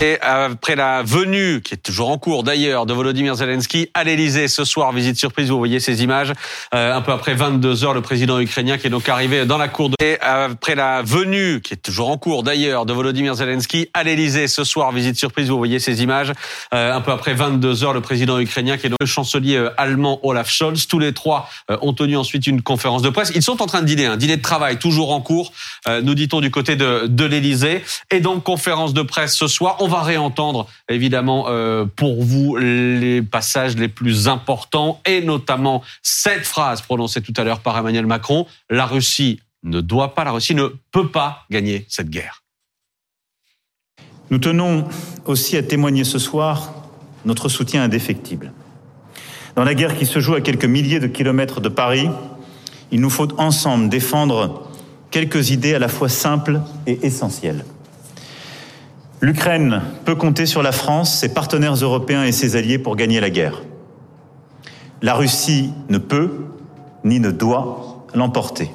Et après la venue, qui est toujours en cours d'ailleurs, de Volodymyr Zelensky à l'Elysée ce soir, visite surprise, vous voyez ces images, euh, un peu après 22 heures, le président ukrainien qui est donc arrivé dans la cour de... Et après la venue, qui est toujours en cours d'ailleurs, de Volodymyr Zelensky à l'Elysée ce soir, visite surprise, vous voyez ces images, euh, un peu après 22 heures, le président ukrainien qui est donc le chancelier euh, allemand Olaf Scholz. Tous les trois ont tenu ensuite une conférence de presse. Ils sont en train de dîner, un dîner de travail toujours en cours, nous dit-on du côté de, de l'Elysée. Et donc conférence de presse ce soir on va réentendre évidemment euh, pour vous les passages les plus importants et notamment cette phrase prononcée tout à l'heure par Emmanuel Macron la Russie ne doit pas, la Russie ne peut pas gagner cette guerre. Nous tenons aussi à témoigner ce soir notre soutien indéfectible. Dans la guerre qui se joue à quelques milliers de kilomètres de Paris, il nous faut ensemble défendre quelques idées à la fois simples et essentielles. L'Ukraine peut compter sur la France, ses partenaires européens et ses alliés pour gagner la guerre. La Russie ne peut ni ne doit l'emporter.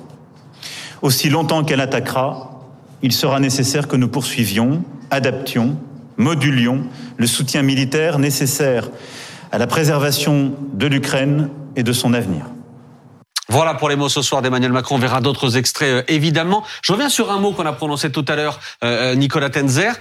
Aussi longtemps qu'elle attaquera, il sera nécessaire que nous poursuivions, adaptions, modulions le soutien militaire nécessaire à la préservation de l'Ukraine et de son avenir. Voilà pour les mots ce soir d'Emmanuel Macron. On verra d'autres extraits euh, évidemment. Je reviens sur un mot qu'on a prononcé tout à l'heure, euh, euh, Nicolas Tenzer.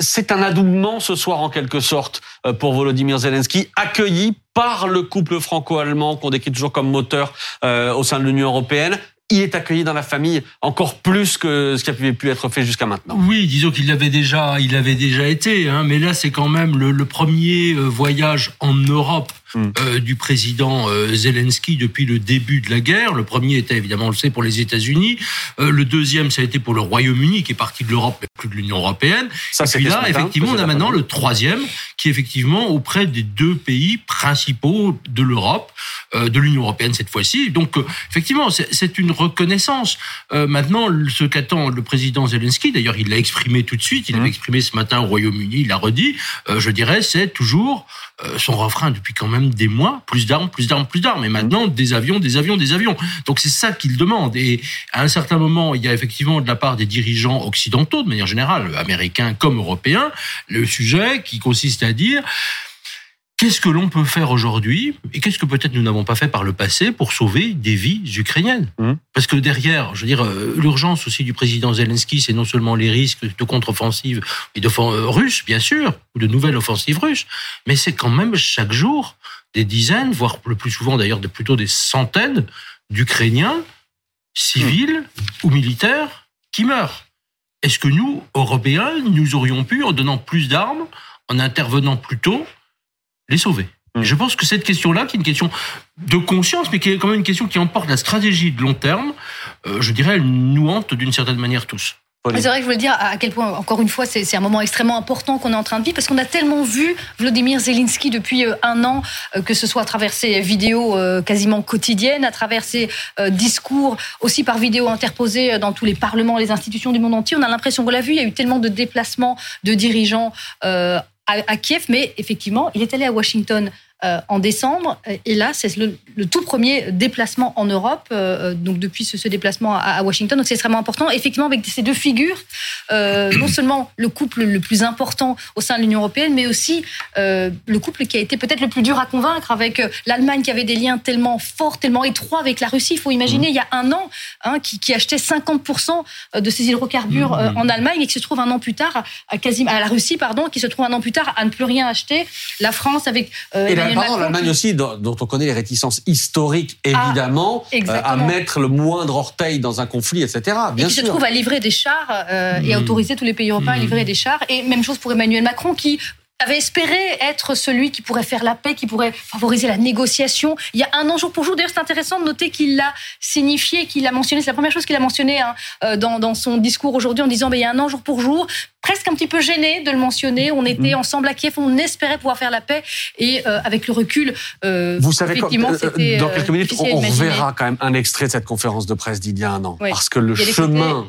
C'est un adoubement ce soir en quelque sorte pour Volodymyr Zelensky, accueilli par le couple franco-allemand qu'on décrit toujours comme moteur au sein de l'Union européenne il est accueilli dans la famille encore plus que ce qui avait pu être fait jusqu'à maintenant. Oui, disons qu'il l'avait déjà, il avait déjà été, hein, mais là c'est quand même le, le premier voyage en Europe Hmm. Euh, du président euh, Zelensky depuis le début de la guerre. Le premier était évidemment, on le sait, pour les États-Unis. Euh, le deuxième, ça a été pour le Royaume-Uni, qui est parti de l'Europe, mais plus de l'Union européenne. Ça, Et puis là, effectivement, on a maintenant le troisième, qui est effectivement auprès des deux pays principaux de l'Europe, de l'Union européenne cette fois-ci. Donc, effectivement, c'est une reconnaissance. maintenant, ce qu'attend le président Zelensky, d'ailleurs, il l'a exprimé tout de suite, il l'a hmm. exprimé ce matin au Royaume-Uni, il l'a redit, je dirais, c'est toujours son refrain depuis quand même des mois, plus d'armes, plus d'armes, plus d'armes. Et maintenant, des avions, des avions, des avions. Donc c'est ça qu'il demande. Et à un certain moment, il y a effectivement de la part des dirigeants occidentaux, de manière générale, américains comme européens, le sujet qui consiste à dire Qu'est-ce que l'on peut faire aujourd'hui et qu'est-ce que peut-être nous n'avons pas fait par le passé pour sauver des vies ukrainiennes? Mmh. Parce que derrière, je veux dire, euh, l'urgence aussi du président Zelensky, c'est non seulement les risques de contre-offensive et de euh, russes, bien sûr, ou de nouvelles offensives russes, mais c'est quand même chaque jour des dizaines, voire le plus souvent d'ailleurs plutôt des centaines d'Ukrainiens civils mmh. ou militaires qui meurent. Est-ce que nous, Européens, nous aurions pu, en donnant plus d'armes, en intervenant plus tôt, les sauver? Hmm. je pense que cette question-là, qui est une question de conscience, mais qui est quand même une question qui emporte la stratégie de long terme, euh, je dirais, elle nous hante d'une certaine manière tous. C'est vrai que je voulais dire à quel point, encore une fois, c'est un moment extrêmement important qu'on est en train de vivre, parce qu'on a tellement vu Vladimir Zelensky depuis euh, un an, euh, que ce soit à travers ses vidéos quasiment quotidiennes, à travers ses discours, aussi par vidéo interposés dans tous les parlements, les institutions du monde entier. On a l'impression qu'on l'a vu, il y a eu tellement de déplacements de dirigeants à, Kiev, mais effectivement, il est allé à Washington euh, en décembre. Et là, c'est le, tout premier déplacement en Europe, euh, donc depuis ce, déplacement à, Washington. Donc c'est extrêmement important. Effectivement, avec ces deux figures, euh, non seulement le couple le plus important au sein de l'Union européenne, mais aussi le couple qui a été peut-être le plus dur à convaincre avec l'Allemagne qui avait des liens tellement forts, tellement étroits avec la Russie. Il faut imaginer, mmh. il y a un an, hein, qui, qui, achetait 50% de ses hydrocarbures mmh. en Allemagne et qui se trouve un an plus tard à, quasiment, à la Russie, pardon, qui se trouve un an plus tard à ne plus rien acheter. La France avec l'Allemagne aussi, dont, on connaît les réticences historiques, ah, évidemment, euh, à mettre le moindre orteil dans un conflit, etc. Bien et qui se trouve à livrer des chars euh, et à hmm. autoriser tous les pays européens à hmm. livrer des chars. Et même chose pour Emmanuel Macron, qui avait espéré être celui qui pourrait faire la paix, qui pourrait favoriser la négociation. Il y a un an jour pour jour. D'ailleurs, c'est intéressant de noter qu'il l'a signifié, qu'il l'a mentionné. C'est la première chose qu'il a mentionné hein, euh, dans, dans, son discours aujourd'hui en disant, ben, il y a un an jour pour jour presque un petit peu gêné de le mentionner. On était mm. ensemble à Kiev, on espérait pouvoir faire la paix. Et euh, avec le recul, euh, vous savez, effectivement, dans quelques minutes, on, verra quand même un extrait de cette conférence de presse d'il y a un an, parce que le chemin.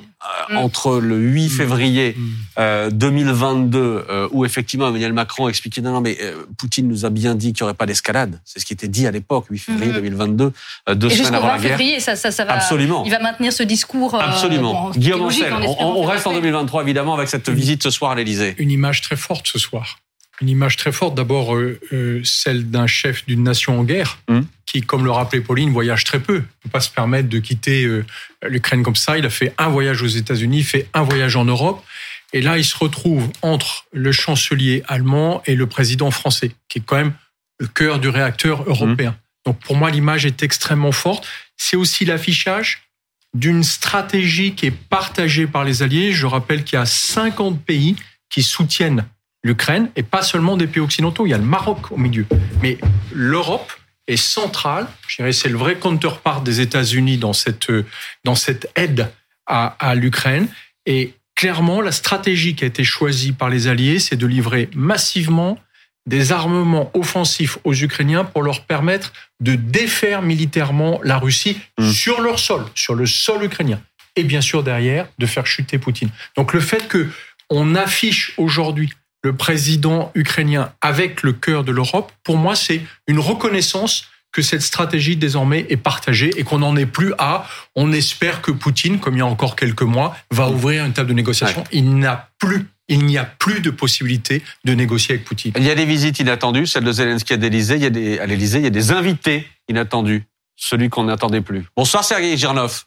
Entre le 8 mm. février 2022, mm. où effectivement Emmanuel Macron expliquait non, non, mais Poutine nous a bien dit qu'il n'y aurait pas d'escalade. C'est ce qui était dit à l'époque, 8 février 2022, deux semaines avant la guerre. février, ça, ça, ça va, Absolument. Il va maintenir ce discours. Absolument. Guillaume Ancel, on, reste en 2023 évidemment avec cette visite ce soir à l'Elysée. Une image très forte ce soir une image très forte. D'abord, euh, euh, celle d'un chef d'une nation en guerre, mmh. qui, comme le rappelait Pauline, voyage très peu. Il ne peut pas se permettre de quitter euh, l'Ukraine comme ça. Il a fait un voyage aux États-Unis, fait un voyage en Europe. Et là, il se retrouve entre le chancelier allemand et le président français, qui est quand même le cœur du réacteur européen. Mmh. Donc pour moi, l'image est extrêmement forte. C'est aussi l'affichage d'une stratégie qui est partagée par les alliés. Je rappelle qu'il y a 50 pays qui soutiennent l'Ukraine et pas seulement des pays occidentaux. Il y a le Maroc au milieu. Mais l'Europe est centrale. Je dirais c'est le vrai counterpart des États-Unis dans cette, dans cette aide à, à l'Ukraine. Et clairement, la stratégie qui a été choisie par les Alliés, c'est de livrer massivement des armements offensifs aux Ukrainiens pour leur permettre de défaire militairement la Russie mmh. sur leur sol, sur le sol ukrainien. Et bien sûr, derrière, de faire chuter Poutine. Donc le fait que on affiche aujourd'hui le président ukrainien avec le cœur de l'Europe, pour moi, c'est une reconnaissance que cette stratégie désormais est partagée et qu'on n'en est plus à on espère que Poutine, comme il y a encore quelques mois, va ouvrir une table de négociation. Il n'a plus il n'y a plus de possibilité de négocier avec Poutine. Il y a des visites inattendues, celle de Zelensky à l'Élysée, il y a des, à l'Élysée, il y a des invités inattendus, celui qu'on n'attendait plus. Bonsoir Sergei Girnov.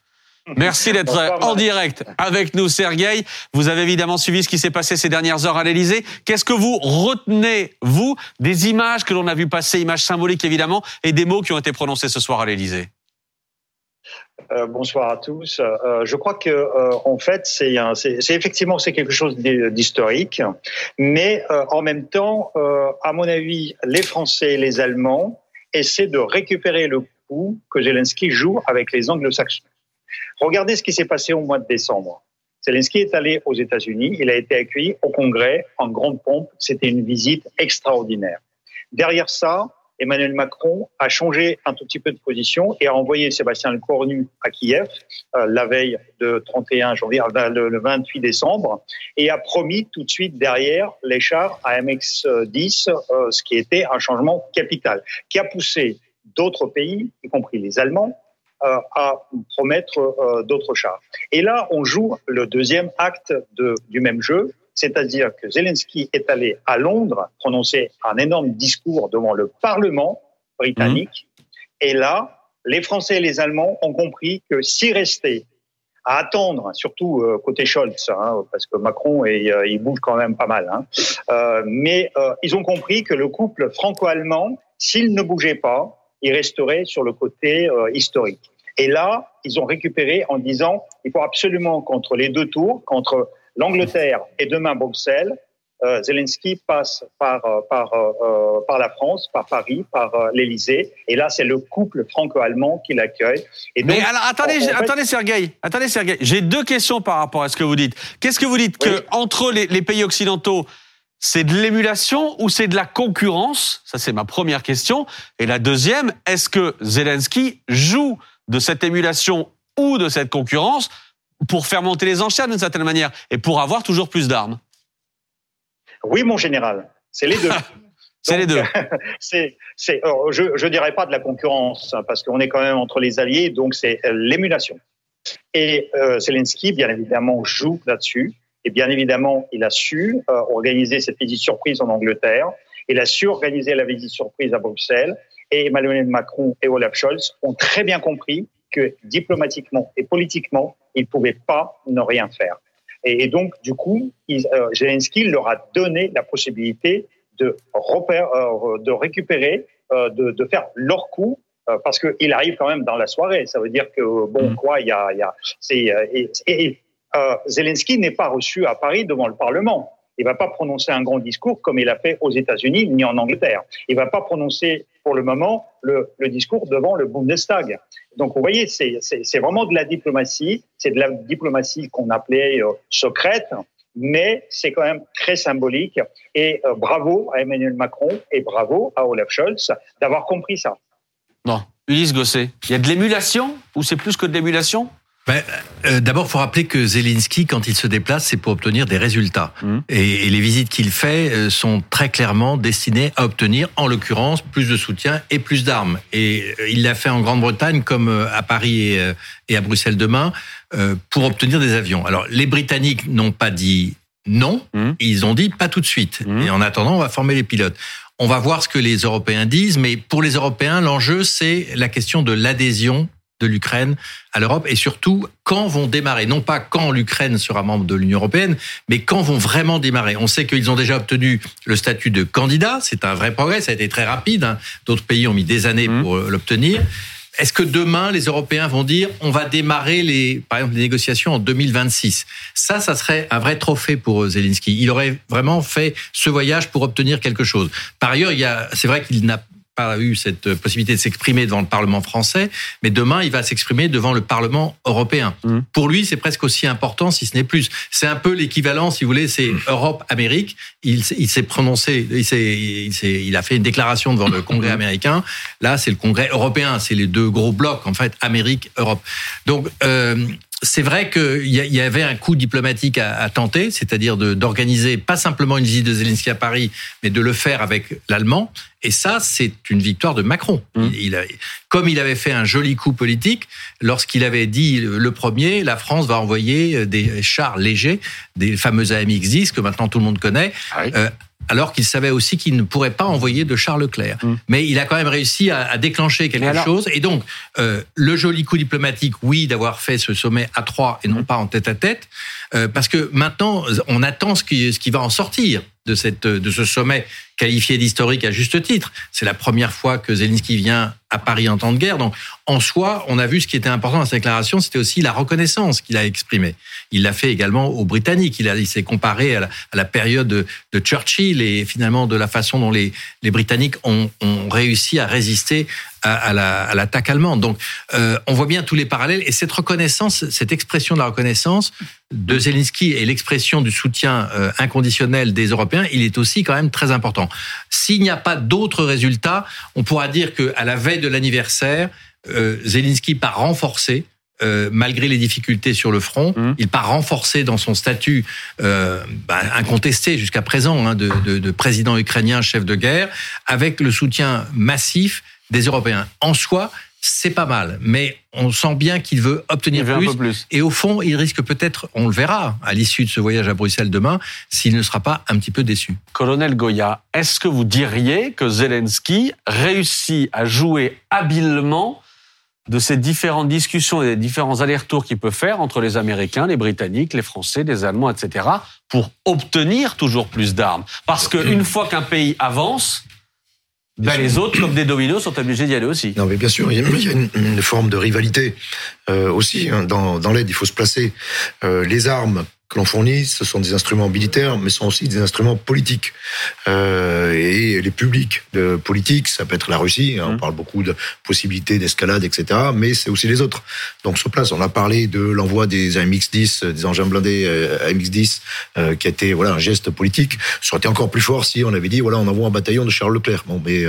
Merci d'être en direct avec nous, Sergueï. Vous avez évidemment suivi ce qui s'est passé ces dernières heures à l'Elysée. Qu'est-ce que vous retenez, vous, des images que l'on a vu passer, images symboliques évidemment, et des mots qui ont été prononcés ce soir à l'Elysée euh, bonsoir à tous. Euh, je crois que euh, en fait, c'est effectivement c'est quelque chose d'historique, mais en même temps, à mon avis, les Français et les Allemands essaient de récupérer le coup que Zelensky joue avec les Anglo-Saxons. Regardez ce qui s'est passé au mois de décembre. Zelensky est allé aux États-Unis, il a été accueilli au Congrès en grande pompe, c'était une visite extraordinaire. Derrière ça, Emmanuel Macron a changé un tout petit peu de position et a envoyé Sébastien Lecornu à Kiev euh, la veille de 31 janvier, euh, le, 28 décembre, et a promis tout de suite derrière les chars AMX-10, euh, ce qui était un changement capital, qui a poussé d'autres pays, y compris les Allemands, à promettre euh, d'autres chars. Et là, on joue le deuxième acte de, du même jeu, c'est-à-dire que Zelensky est allé à Londres prononcer un énorme discours devant le Parlement britannique. Mmh. Et là, les Français et les Allemands ont compris que s'y rester à attendre, surtout euh, côté Scholz, hein, parce que Macron et, il bouge quand même pas mal. Hein. Euh, mais euh, ils ont compris que le couple franco-allemand, s'il ne bougeait pas, il resterait sur le côté historique. Et là, ils ont récupéré en disant il faut absolument contre les deux tours, contre l'Angleterre et demain Bruxelles, euh, Zelensky passe par euh, par euh, par la France, par Paris, par euh, l'Élysée, et là c'est le couple franco-allemand qui l'accueille. Mais alors attendez, attendez Sergueï, attendez Sergueï, j'ai deux questions par rapport à ce que vous dites. Qu'est-ce que vous dites que entre les, les pays occidentaux c'est de l'émulation ou c'est de la concurrence? Ça, c'est ma première question. Et la deuxième, est-ce que Zelensky joue de cette émulation ou de cette concurrence pour faire monter les enchères d'une certaine manière et pour avoir toujours plus d'armes? Oui, mon général, c'est les deux. c'est les deux. c'est, je ne dirais pas de la concurrence, hein, parce qu'on est quand même entre les alliés, donc c'est euh, l'émulation. Et euh, Zelensky, bien évidemment, joue là-dessus. Et bien évidemment, il a su euh, organiser cette visite surprise en Angleterre. Il a su organiser la visite surprise à Bruxelles et Emmanuel Macron et Olaf Scholz ont très bien compris que diplomatiquement et politiquement, ils ne pouvaient pas ne rien faire. Et, donc, du coup, euh, Zelensky leur a donné la possibilité de, euh, de récupérer, euh, de, faire leur coup, parce qu'il arrive quand même dans la soirée. Ça veut dire que, bon, mm. quoi, il y a... Y a et, et Zelensky n'est pas reçu à Paris devant le Parlement. Il va pas prononcer un grand discours comme il a fait aux États-Unis ni en Angleterre. Il va pas prononcer pour le moment le, le discours devant le Bundestag. Donc vous voyez, c'est vraiment de la diplomatie. C'est de la diplomatie qu'on appelait euh, secrète, mais c'est quand même très symbolique. Et euh, bravo à Emmanuel Macron et bravo à Olaf Scholz d'avoir compris ça. Non, Ulysse Gosset, il y a de l'émulation ou c'est plus que de l'émulation? Ben, euh, D'abord, faut rappeler que Zelensky, quand il se déplace, c'est pour obtenir des résultats. Mmh. Et, et, les visites qu'il fait euh, sont très clairement destinées à obtenir, en l'occurrence, plus de soutien et plus d'armes. Et euh, il l'a fait en Grande-Bretagne, comme à Paris et, et, à Bruxelles demain, pour obtenir des avions. Alors, les Britanniques n'ont pas dit non, mmh. ils ont dit pas tout de suite. Mmh. Et en attendant, on va former les pilotes. On va voir ce que les Européens disent, mais pour les Européens, l'enjeu, c'est la question de l'adhésion de l'Ukraine à l'Europe et surtout quand vont démarrer, non pas quand l'Ukraine sera membre de l'Union européenne, mais quand vont vraiment démarrer. On sait qu'ils ont déjà obtenu le statut de candidat, c'est un vrai progrès, ça a été très rapide, hein. d'autres pays ont mis des années mmh. pour l'obtenir. Est-ce que demain, les Européens vont dire on va démarrer les, par exemple, les négociations en 2026 Ça, ça serait un vrai trophée pour Zelensky. Il aurait vraiment fait ce voyage pour obtenir quelque chose. Par ailleurs, il y a, c'est vrai qu'il n'a pas eu cette possibilité de s'exprimer devant le Parlement français, mais demain, il va s'exprimer devant le Parlement européen. Mmh. Pour lui, c'est presque aussi important, si ce n'est plus. C'est un peu l'équivalent, si vous voulez, c'est mmh. Europe-Amérique. Il, il s'est prononcé, il, il, il, a fait une déclaration devant le Congrès mmh. américain. Là, c'est le Congrès européen. C'est les deux gros blocs, en fait, Amérique-Europe. Donc, euh, c'est vrai qu'il y avait un coup diplomatique à, à tenter, c'est-à-dire d'organiser pas simplement une visite de Zelensky à Paris, mais de le faire avec l'Allemand. Et ça, c'est une victoire de Macron. Mmh. Il, a, comme il avait fait un joli coup politique lorsqu'il avait dit le premier, la France va envoyer des chars légers, des fameux AMX-10 que maintenant tout le monde connaît. Ah oui. euh, alors qu'il savait aussi qu'il ne pourrait pas envoyer de Charles Leclerc. Mmh. Mais il a quand même réussi à, à déclencher quelque alors... chose. Et donc, euh, le joli coup diplomatique, oui, d'avoir fait ce sommet à trois et non mmh. pas en tête à tête, euh, parce que maintenant, on attend ce qui, ce qui va en sortir de, cette, de ce sommet qualifié d'historique à juste titre. C'est la première fois que Zelensky vient à Paris en temps de guerre. Donc, en soi, on a vu ce qui était important dans sa déclaration, c'était aussi la reconnaissance qu'il a exprimée. Il l'a fait également aux Britanniques. Il, s'est comparé à la, à la période de, de, Churchill et finalement de la façon dont les, les Britanniques ont, ont réussi à résister à, à l'attaque la, allemande. Donc, euh, on voit bien tous les parallèles. Et cette reconnaissance, cette expression de la reconnaissance de Zelensky et l'expression du soutien euh, inconditionnel des Européens, il est aussi quand même très important. S'il n'y a pas d'autres résultats, on pourra dire que à la veille de l'anniversaire, euh, Zelensky part renforcé. Euh, malgré les difficultés sur le front, mmh. il part renforcé dans son statut euh, bah, incontesté jusqu'à présent hein, de, de, de, président ukrainien chef de guerre, avec le soutien massif des Européens. En soi, c'est pas mal, mais on sent bien qu'il veut obtenir plus, plus, Et au fond, il risque peut-être, on le verra à l'issue de ce voyage à Bruxelles demain, s'il ne sera pas un petit peu déçu. Colonel Goya, est-ce que vous diriez que Zelensky réussit à jouer habilement de ces différentes discussions et des différents allers-retours qu'il peut faire entre les Américains, les Britanniques, les Français, les Allemands, etc., pour obtenir toujours plus d'armes? Parce qu'une fois qu'un pays avance, ben les autres, comme des dominos, sont obligés d'y aller aussi. Non, mais bien sûr, il y a une, une forme de rivalité euh, aussi. Hein, dans, dans l'aide, il faut se placer. Euh, les armes que l'on fournit, ce sont des instruments militaires, mais sont aussi des instruments politiques. Euh, et les publics de politique, ça peut être la Russie, hein, on parle beaucoup de possibilités d'escalade, etc., mais c'est aussi les autres. Donc sur place, on a parlé de l'envoi des AMX-10, des engins blindés euh, AMX-10, euh, qui a été voilà, un geste politique. Ça aurait été encore plus fort si on avait dit, voilà, on envoie un bataillon de Charles Leclerc. Bon, mais,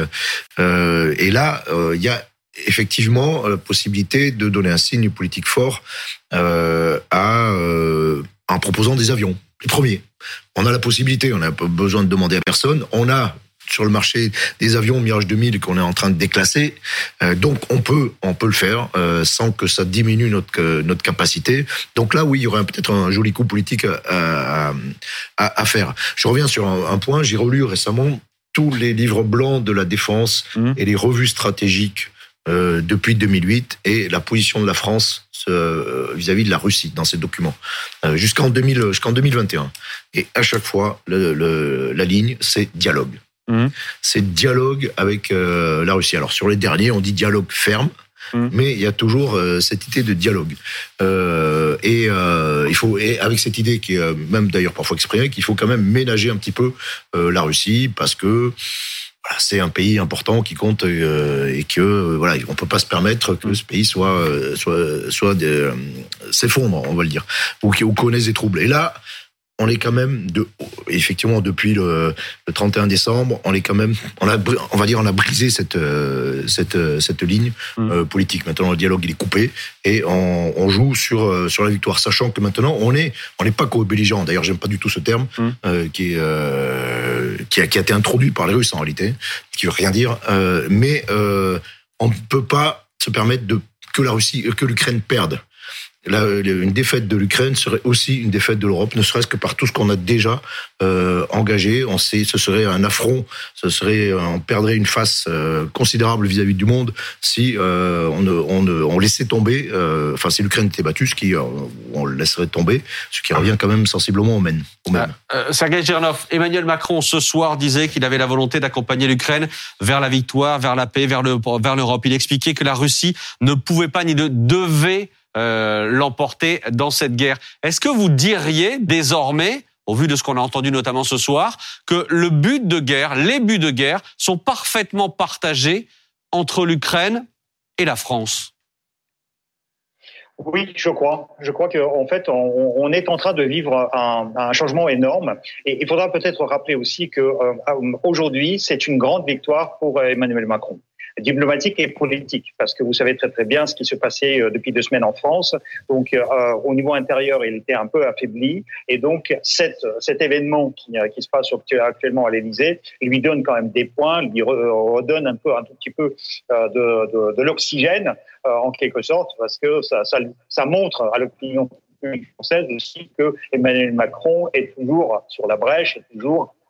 euh, et là, il y a effectivement la possibilité de donner un signe politique fort euh, à euh, en proposant des avions. Les premiers. On a la possibilité, on n'a pas besoin de demander à personne. On a sur le marché des avions Mirage 2000 qu'on est en train de déclasser. Euh, donc on peut, on peut le faire euh, sans que ça diminue notre notre capacité. Donc là, oui, il y aurait peut-être un joli coup politique à, à, à, faire. Je reviens sur un, un point. J'ai relu récemment tous les livres blancs de la défense mmh. et les revues stratégiques euh, depuis 2008 et la position de la France vis-à-vis -vis de la Russie dans ces documents. Euh, jusqu'en 2000 jusqu'en 2021 et à chaque fois le, le, la ligne c'est dialogue. Mmh. c'est dialogue avec euh, la Russie. Alors sur les derniers on dit dialogue ferme mmh. mais il y a toujours euh, cette idée de dialogue. Euh, et il faut et avec cette idée qui est même d'ailleurs parfois exprimée qu'il faut quand même ménager un petit peu la Russie parce que voilà, c'est un pays important qui compte euh, et que euh, voilà, on peut pas se permettre que ce pays soit euh, soit soit euh, s'effondre, on va le dire, ou ou connaisse des troubles. Et là, on est quand même de, effectivement depuis le, 31 décembre, on est quand même, on a, on va dire, on a brisé cette euh, cette euh, cette ligne mm. euh, politique. Maintenant, le dialogue il est coupé et on, joue sur sur la victoire, sachant que maintenant on est on n'est pas co-belligérant. D'ailleurs, j'aime pas du tout ce terme mm. qui est qui a, qui a été introduit par les Russes en réalité, qui veut rien dire. mais on ne peut pas se permettre de que la Russie, que l'Ukraine perde une défaite de l'Ukraine serait aussi une défaite de l'Europe, ne serait-ce que par tout ce qu'on a déjà euh, engagé. On sait, ce serait un affront, ce serait, on perdrait une face euh, considérable vis-à-vis du monde si euh, on, laissait tomber. Euh, enfin, si l'Ukraine était battue, ce qui on laisserait tomber, ce qui revient quand même sensiblement au même. Au même. Sergei Girnov, Emmanuel Macron ce soir disait qu'il avait la volonté d'accompagner l'Ukraine vers la victoire, vers la paix, vers l'Europe. Il expliquait que la Russie ne pouvait pas ni ne devait euh, l'emporter dans cette guerre. Est-ce que vous diriez désormais, au vu de ce qu'on a entendu notamment ce soir, que le but de guerre, les buts de guerre sont parfaitement partagés entre l'Ukraine et la France? Oui, je crois. Je crois qu'en fait, on, est en train de vivre un, changement énorme. Et il faudra peut-être rappeler aussi que euh, aujourd'hui, c'est une grande victoire pour Emmanuel Macron diplomatique et politique, parce que vous savez très très bien ce qui se passait euh, depuis deux semaines en France. Donc, euh, au niveau intérieur, il était un peu affaibli, et donc cette, cet événement qui, euh, qui se passe actuellement à l'Élysée lui donne quand même des points, lui redonne un peu un tout petit peu de, de, de l'oxygène en quelque sorte, parce que ça, ça, ça montre à l'opinion française aussi que Emmanuel Macron est toujours sur la brèche, est toujours euh,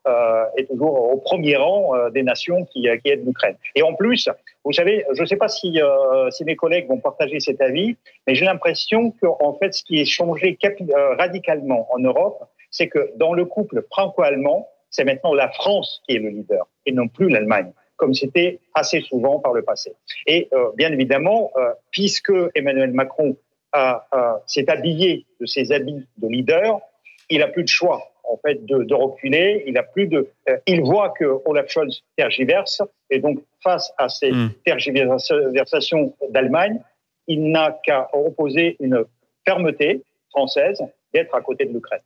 est toujours au premier rang euh, des nations qui, qui aident l'Ukraine. Et en plus, vous savez, je ne sais pas si, euh, si mes collègues vont partager cet avis, mais j'ai l'impression que en fait, ce qui est changé radicalement en Europe, c'est que dans le couple franco-allemand, c'est maintenant la France qui est le leader et non plus l'Allemagne comme c'était assez souvent par le passé. Et euh, bien évidemment, euh, puisque Emmanuel Macron s'est habillé de ses habits de leader, il a plus de choix en fait de, de reculer. Il a plus de, euh, il voit que Olaf Scholz tergiverse et donc face à ces mm. tergiversations d'Allemagne, il n'a qu'à opposer une fermeté française d'être à côté de l'Ukraine.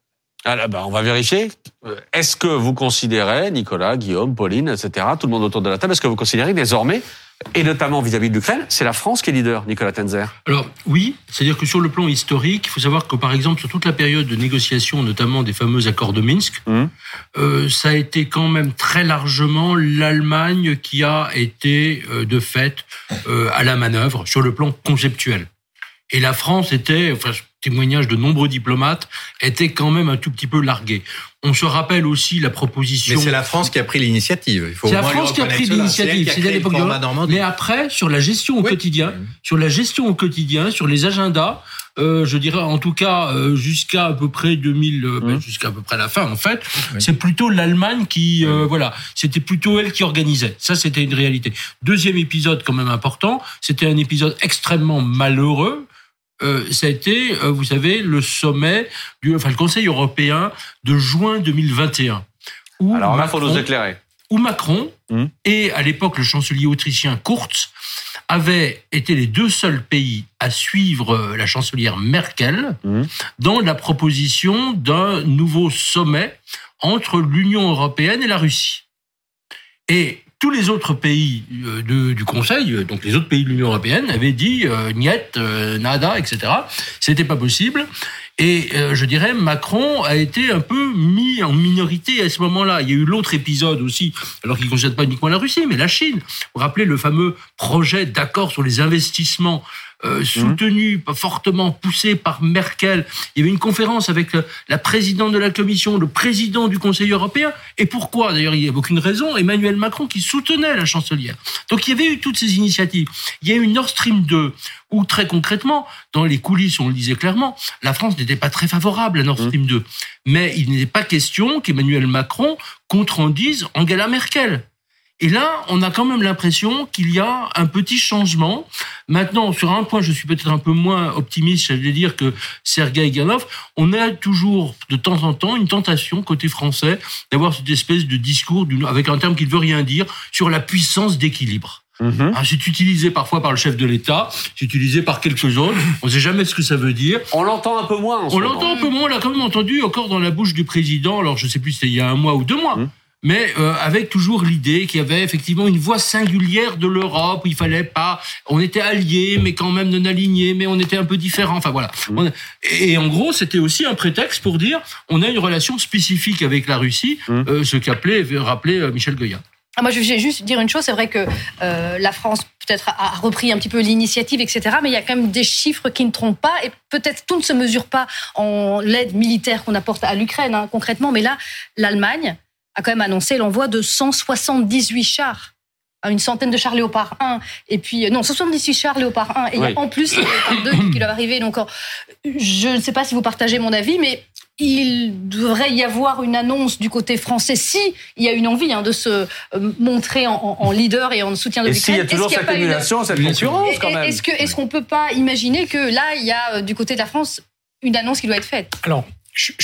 Ah là, bah, on va vérifier. Euh, est-ce que vous considérez, Nicolas, Guillaume, Pauline, etc., tout le monde autour de la table, est-ce que vous considérez désormais et notamment vis-à-vis de l'Ukraine, c'est la France qui est leader, Nicolas Tenzer. Alors oui, c'est-à-dire que sur le plan historique, il faut savoir que par exemple sur toute la période de négociation, notamment des fameux accords de Minsk, mmh. euh, ça a été quand même très largement l'Allemagne qui a été euh, de fait euh, à la manœuvre sur le plan conceptuel. Et la France était, enfin, témoignage de nombreux diplomates, était quand même un tout petit peu largué. On se rappelle aussi la proposition. Mais c'est la France qui a pris l'initiative. C'est la France qui a pris l'initiative. C'est à l'époque de Mais après, sur la gestion au quotidien, sur la gestion au quotidien, sur les agendas, euh, je dirais en tout cas euh, jusqu'à à peu près 2000, euh, ben, jusqu'à à peu près la fin en fait, c'est plutôt l'Allemagne qui, voilà, c'était plutôt elle qui organisait. Ça, c'était une réalité. Deuxième épisode quand même important, c'était un épisode extrêmement malheureux euh, ça a été, euh, vous savez, le sommet du, enfin le Conseil européen de juin 2021. Où Alors là, faut nous éclairer. Où Macron hmm. et à l'époque le chancelier autrichien Kurz avaient été les deux seuls pays à suivre euh, la chancelière Merkel hmm. dans la proposition d'un nouveau sommet entre l'Union européenne et la Russie. Et tous les autres pays euh, du Conseil, euh, donc les autres pays de l'Union européenne, avaient dit euh, niet, euh, nada, etc. C'était pas possible. Et je dirais, Macron a été un peu mis en minorité à ce moment-là. Il y a eu l'autre épisode aussi, alors qu'il ne concerne pas uniquement la Russie, mais la Chine. Vous vous rappelez le fameux projet d'accord sur les investissements euh, soutenu, fortement poussé par Merkel. Il y avait une conférence avec la présidente de la Commission, le président du Conseil européen. Et pourquoi? D'ailleurs, il n'y a aucune raison. Emmanuel Macron qui soutenait la chancelière. Donc il y avait eu toutes ces initiatives. Il y a eu Nord Stream 2, où très concrètement, dans les coulisses, on le disait clairement, la France n'était pas très favorable à Nord Stream 2. Mais il n'était pas question qu'Emmanuel Macron contredise Angela Merkel. Et là, on a quand même l'impression qu'il y a un petit changement. Maintenant, sur un point, je suis peut-être un peu moins optimiste, je vais dire que Sergei Ganov, on a toujours de temps en temps une tentation côté français d'avoir cette espèce de discours avec un terme qui ne veut rien dire sur la puissance d'équilibre. Mhm. Hein, c'est utilisé parfois par le chef de l'État, c'est utilisé par quelques autres. On ne sait jamais ce que ça veut dire. On l'entend un peu moins. on l'entend un peu moins. On l'a quand même entendu encore dans la bouche du président. Alors je ne sais plus si c'était il y a un mois ou deux mois. Mhm. Mais euh, avec toujours l'idée qu'il y avait effectivement une voix singulière de l'Europe, où il fallait pas, on était alliés, mais quand même non alignés, mais on était un peu différents. Enfin voilà. Mhm. Et en gros, c'était aussi un prétexte pour dire, on a une relation spécifique avec la Russie, euh, ce qu'appelait, rappelait Michel Goya. Ah, moi, je vais juste dire une chose. C'est vrai que euh, la France peut-être a repris un petit peu l'initiative, etc. Mais il y a quand même des chiffres qui ne trompent pas. Et peut-être tout ne se mesure pas en l'aide militaire qu'on apporte à l'Ukraine, hein, concrètement. Mais là, l'Allemagne a quand même annoncé l'envoi de 178 chars une centaine de chars Léopard 1 et puis euh, non 78 chars Léopard 1 et il y a en plus les Léopard 2 qui doivent arriver donc je ne sais pas si vous partagez mon avis mais il devrait y avoir une annonce du côté français si il y a une envie hein, de se euh, montrer en, leader et en soutien de l'Ukraine. Et s'il y a toujours cette accumulation, cette concurrence quand même. Est-ce qu'on peut pas imaginer que là il y a euh, du côté de la France une annonce qui doit être faite? Alors.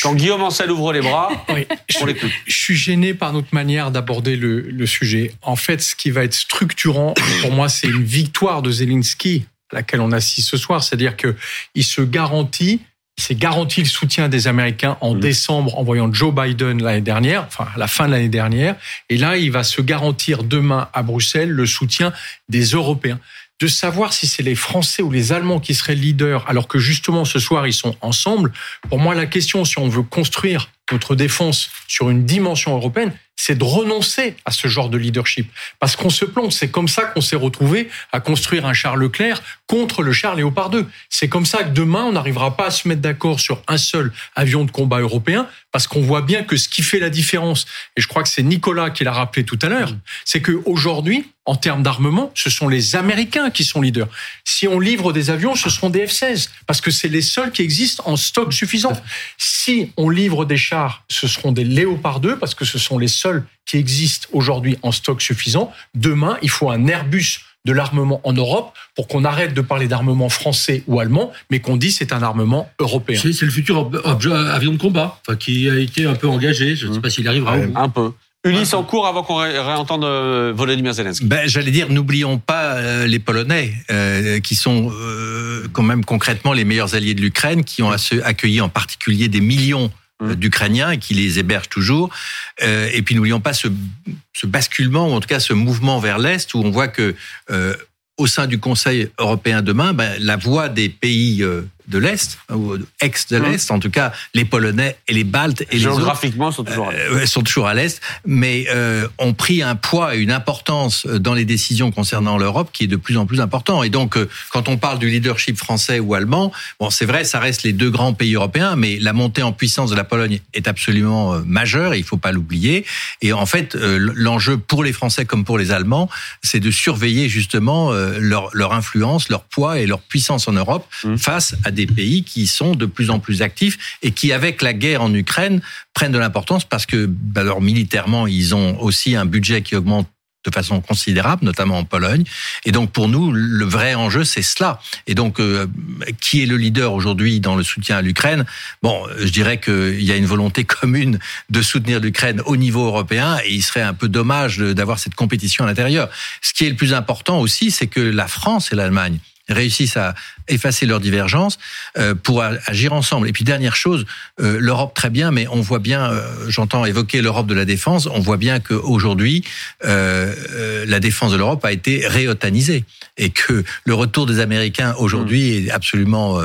Quand Guillaume Ancel ouvre les bras, oui, on l'écoute. Je suis gêné par notre manière d'aborder le, le sujet. En fait, ce qui va être structurant, pour moi, c'est une victoire de Zelensky, à laquelle on assiste ce soir. C'est-à-dire qu'il se garantit s'est garanti le soutien des Américains en mmh. décembre en voyant Joe Biden l'année dernière, enfin à la fin de l'année dernière. Et là, il va se garantir demain à Bruxelles le soutien des Européens. De savoir si c'est les Français ou les Allemands qui seraient leaders, alors que justement ce soir ils sont ensemble. Pour moi, la question, si on veut construire notre défense sur une dimension européenne, c'est de renoncer à ce genre de leadership. Parce qu'on se plante. C'est comme ça qu'on s'est retrouvé à construire un char Leclerc contre le char Léopard 2. C'est comme ça que demain, on n'arrivera pas à se mettre d'accord sur un seul avion de combat européen, parce qu'on voit bien que ce qui fait la différence, et je crois que c'est Nicolas qui l'a rappelé tout à l'heure, mm. c'est qu'aujourd'hui, en termes d'armement, ce sont les Américains qui sont leaders. Si on livre des avions, ce seront des F-16, parce que c'est les seuls qui existent en stock suffisant. Si on livre des chars, ce seront des Léopard 2, parce que ce sont les seuls qui existent aujourd'hui en stock suffisant. Demain, il faut un Airbus de l'armement en Europe pour qu'on arrête de parler d'armement français ou allemand, mais qu'on dise c'est un armement européen. C'est le futur avion de combat qui a été un peu engagé. Je ne sais pas s'il arrivera. un peu. Ulysse en cours avant qu'on réentende euh, Volodymyr Zelensky. Ben, J'allais dire, n'oublions pas euh, les Polonais, euh, qui sont quand même concrètement les meilleurs alliés de l'Ukraine, qui ont accueilli en particulier des millions Mmh. d'Ukrainiens et qui les hébergent toujours. Euh, et puis n'oublions pas ce, ce, basculement, ou en tout cas ce mouvement vers l'Est, où on voit que euh, au sein du Conseil européen demain, ben, la voix des pays euh, de l'Est, ou ex de mmh. l'Est, en tout cas les Polonais et les Baltes et les autres, Géographiquement, sont toujours à l'Est. Euh, sont toujours à l'Est, mais euh, ont pris un poids et une importance dans les décisions concernant l'Europe qui est de plus en plus important. Et donc, euh, quand on parle du leadership français ou allemand, bon, c'est vrai, ça reste les deux grands pays européens, mais la montée en puissance de la Pologne est absolument majeure et il faut pas l'oublier. Et en fait, l'enjeu pour les Français comme pour les Allemands, c'est de surveiller justement leur, leur influence, leur poids et leur puissance en Europe mmh. face à des pays qui sont de plus en plus actifs et qui, avec la guerre en Ukraine, prennent de l'importance parce que, bah, alors militairement, ils ont aussi un budget qui augmente de façon considérable, notamment en Pologne. Et donc pour nous, le vrai enjeu, c'est cela. Et donc, euh, qui est le leader aujourd'hui dans le soutien à l'Ukraine? Bon, je dirais qu'il y a une volonté commune de soutenir l'Ukraine au niveau européen, et il serait un peu dommage d'avoir cette compétition à l'intérieur. Ce qui est le plus important aussi, c'est que la France et l'Allemagne réussissent à effacer leurs divergences euh, pour agir ensemble. Et puis dernière chose, euh, l'Europe très bien, mais on voit bien, euh, j'entends évoquer l'Europe de la défense, on voit bien qu'aujourd'hui la défense de l'Europe a été réotanisée et que le retour des Américains aujourd'hui mmh. est absolument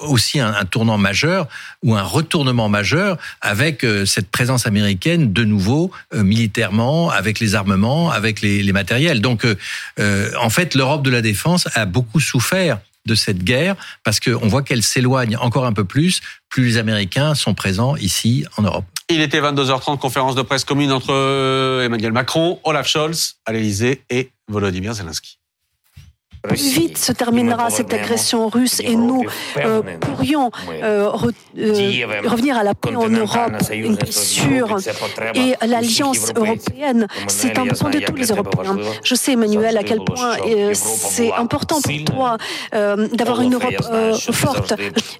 aussi un, tournant majeur ou un retournement majeur avec cette présence américaine de nouveau militairement, avec les armements, avec les, matériels. Donc, en fait, l'Europe de la défense a beaucoup souffert de cette guerre parce qu'on voit qu'elle s'éloigne encore un peu plus, plus les Américains sont présents ici en Europe. Il était 22h30, conférence de presse commune entre euh, Emmanuel Macron, Olaf Scholz à l'Elysée et Volodymyr Zelensky. Plus vite se terminera cette agression russe et nous euh, pourrions euh, euh, revenir à la paix en Europe, une paix sûre. Et l'Alliance européenne, c'est important de tous les Européens. Je sais, Emmanuel, à quel point c'est important pour toi d'avoir une Europe forte?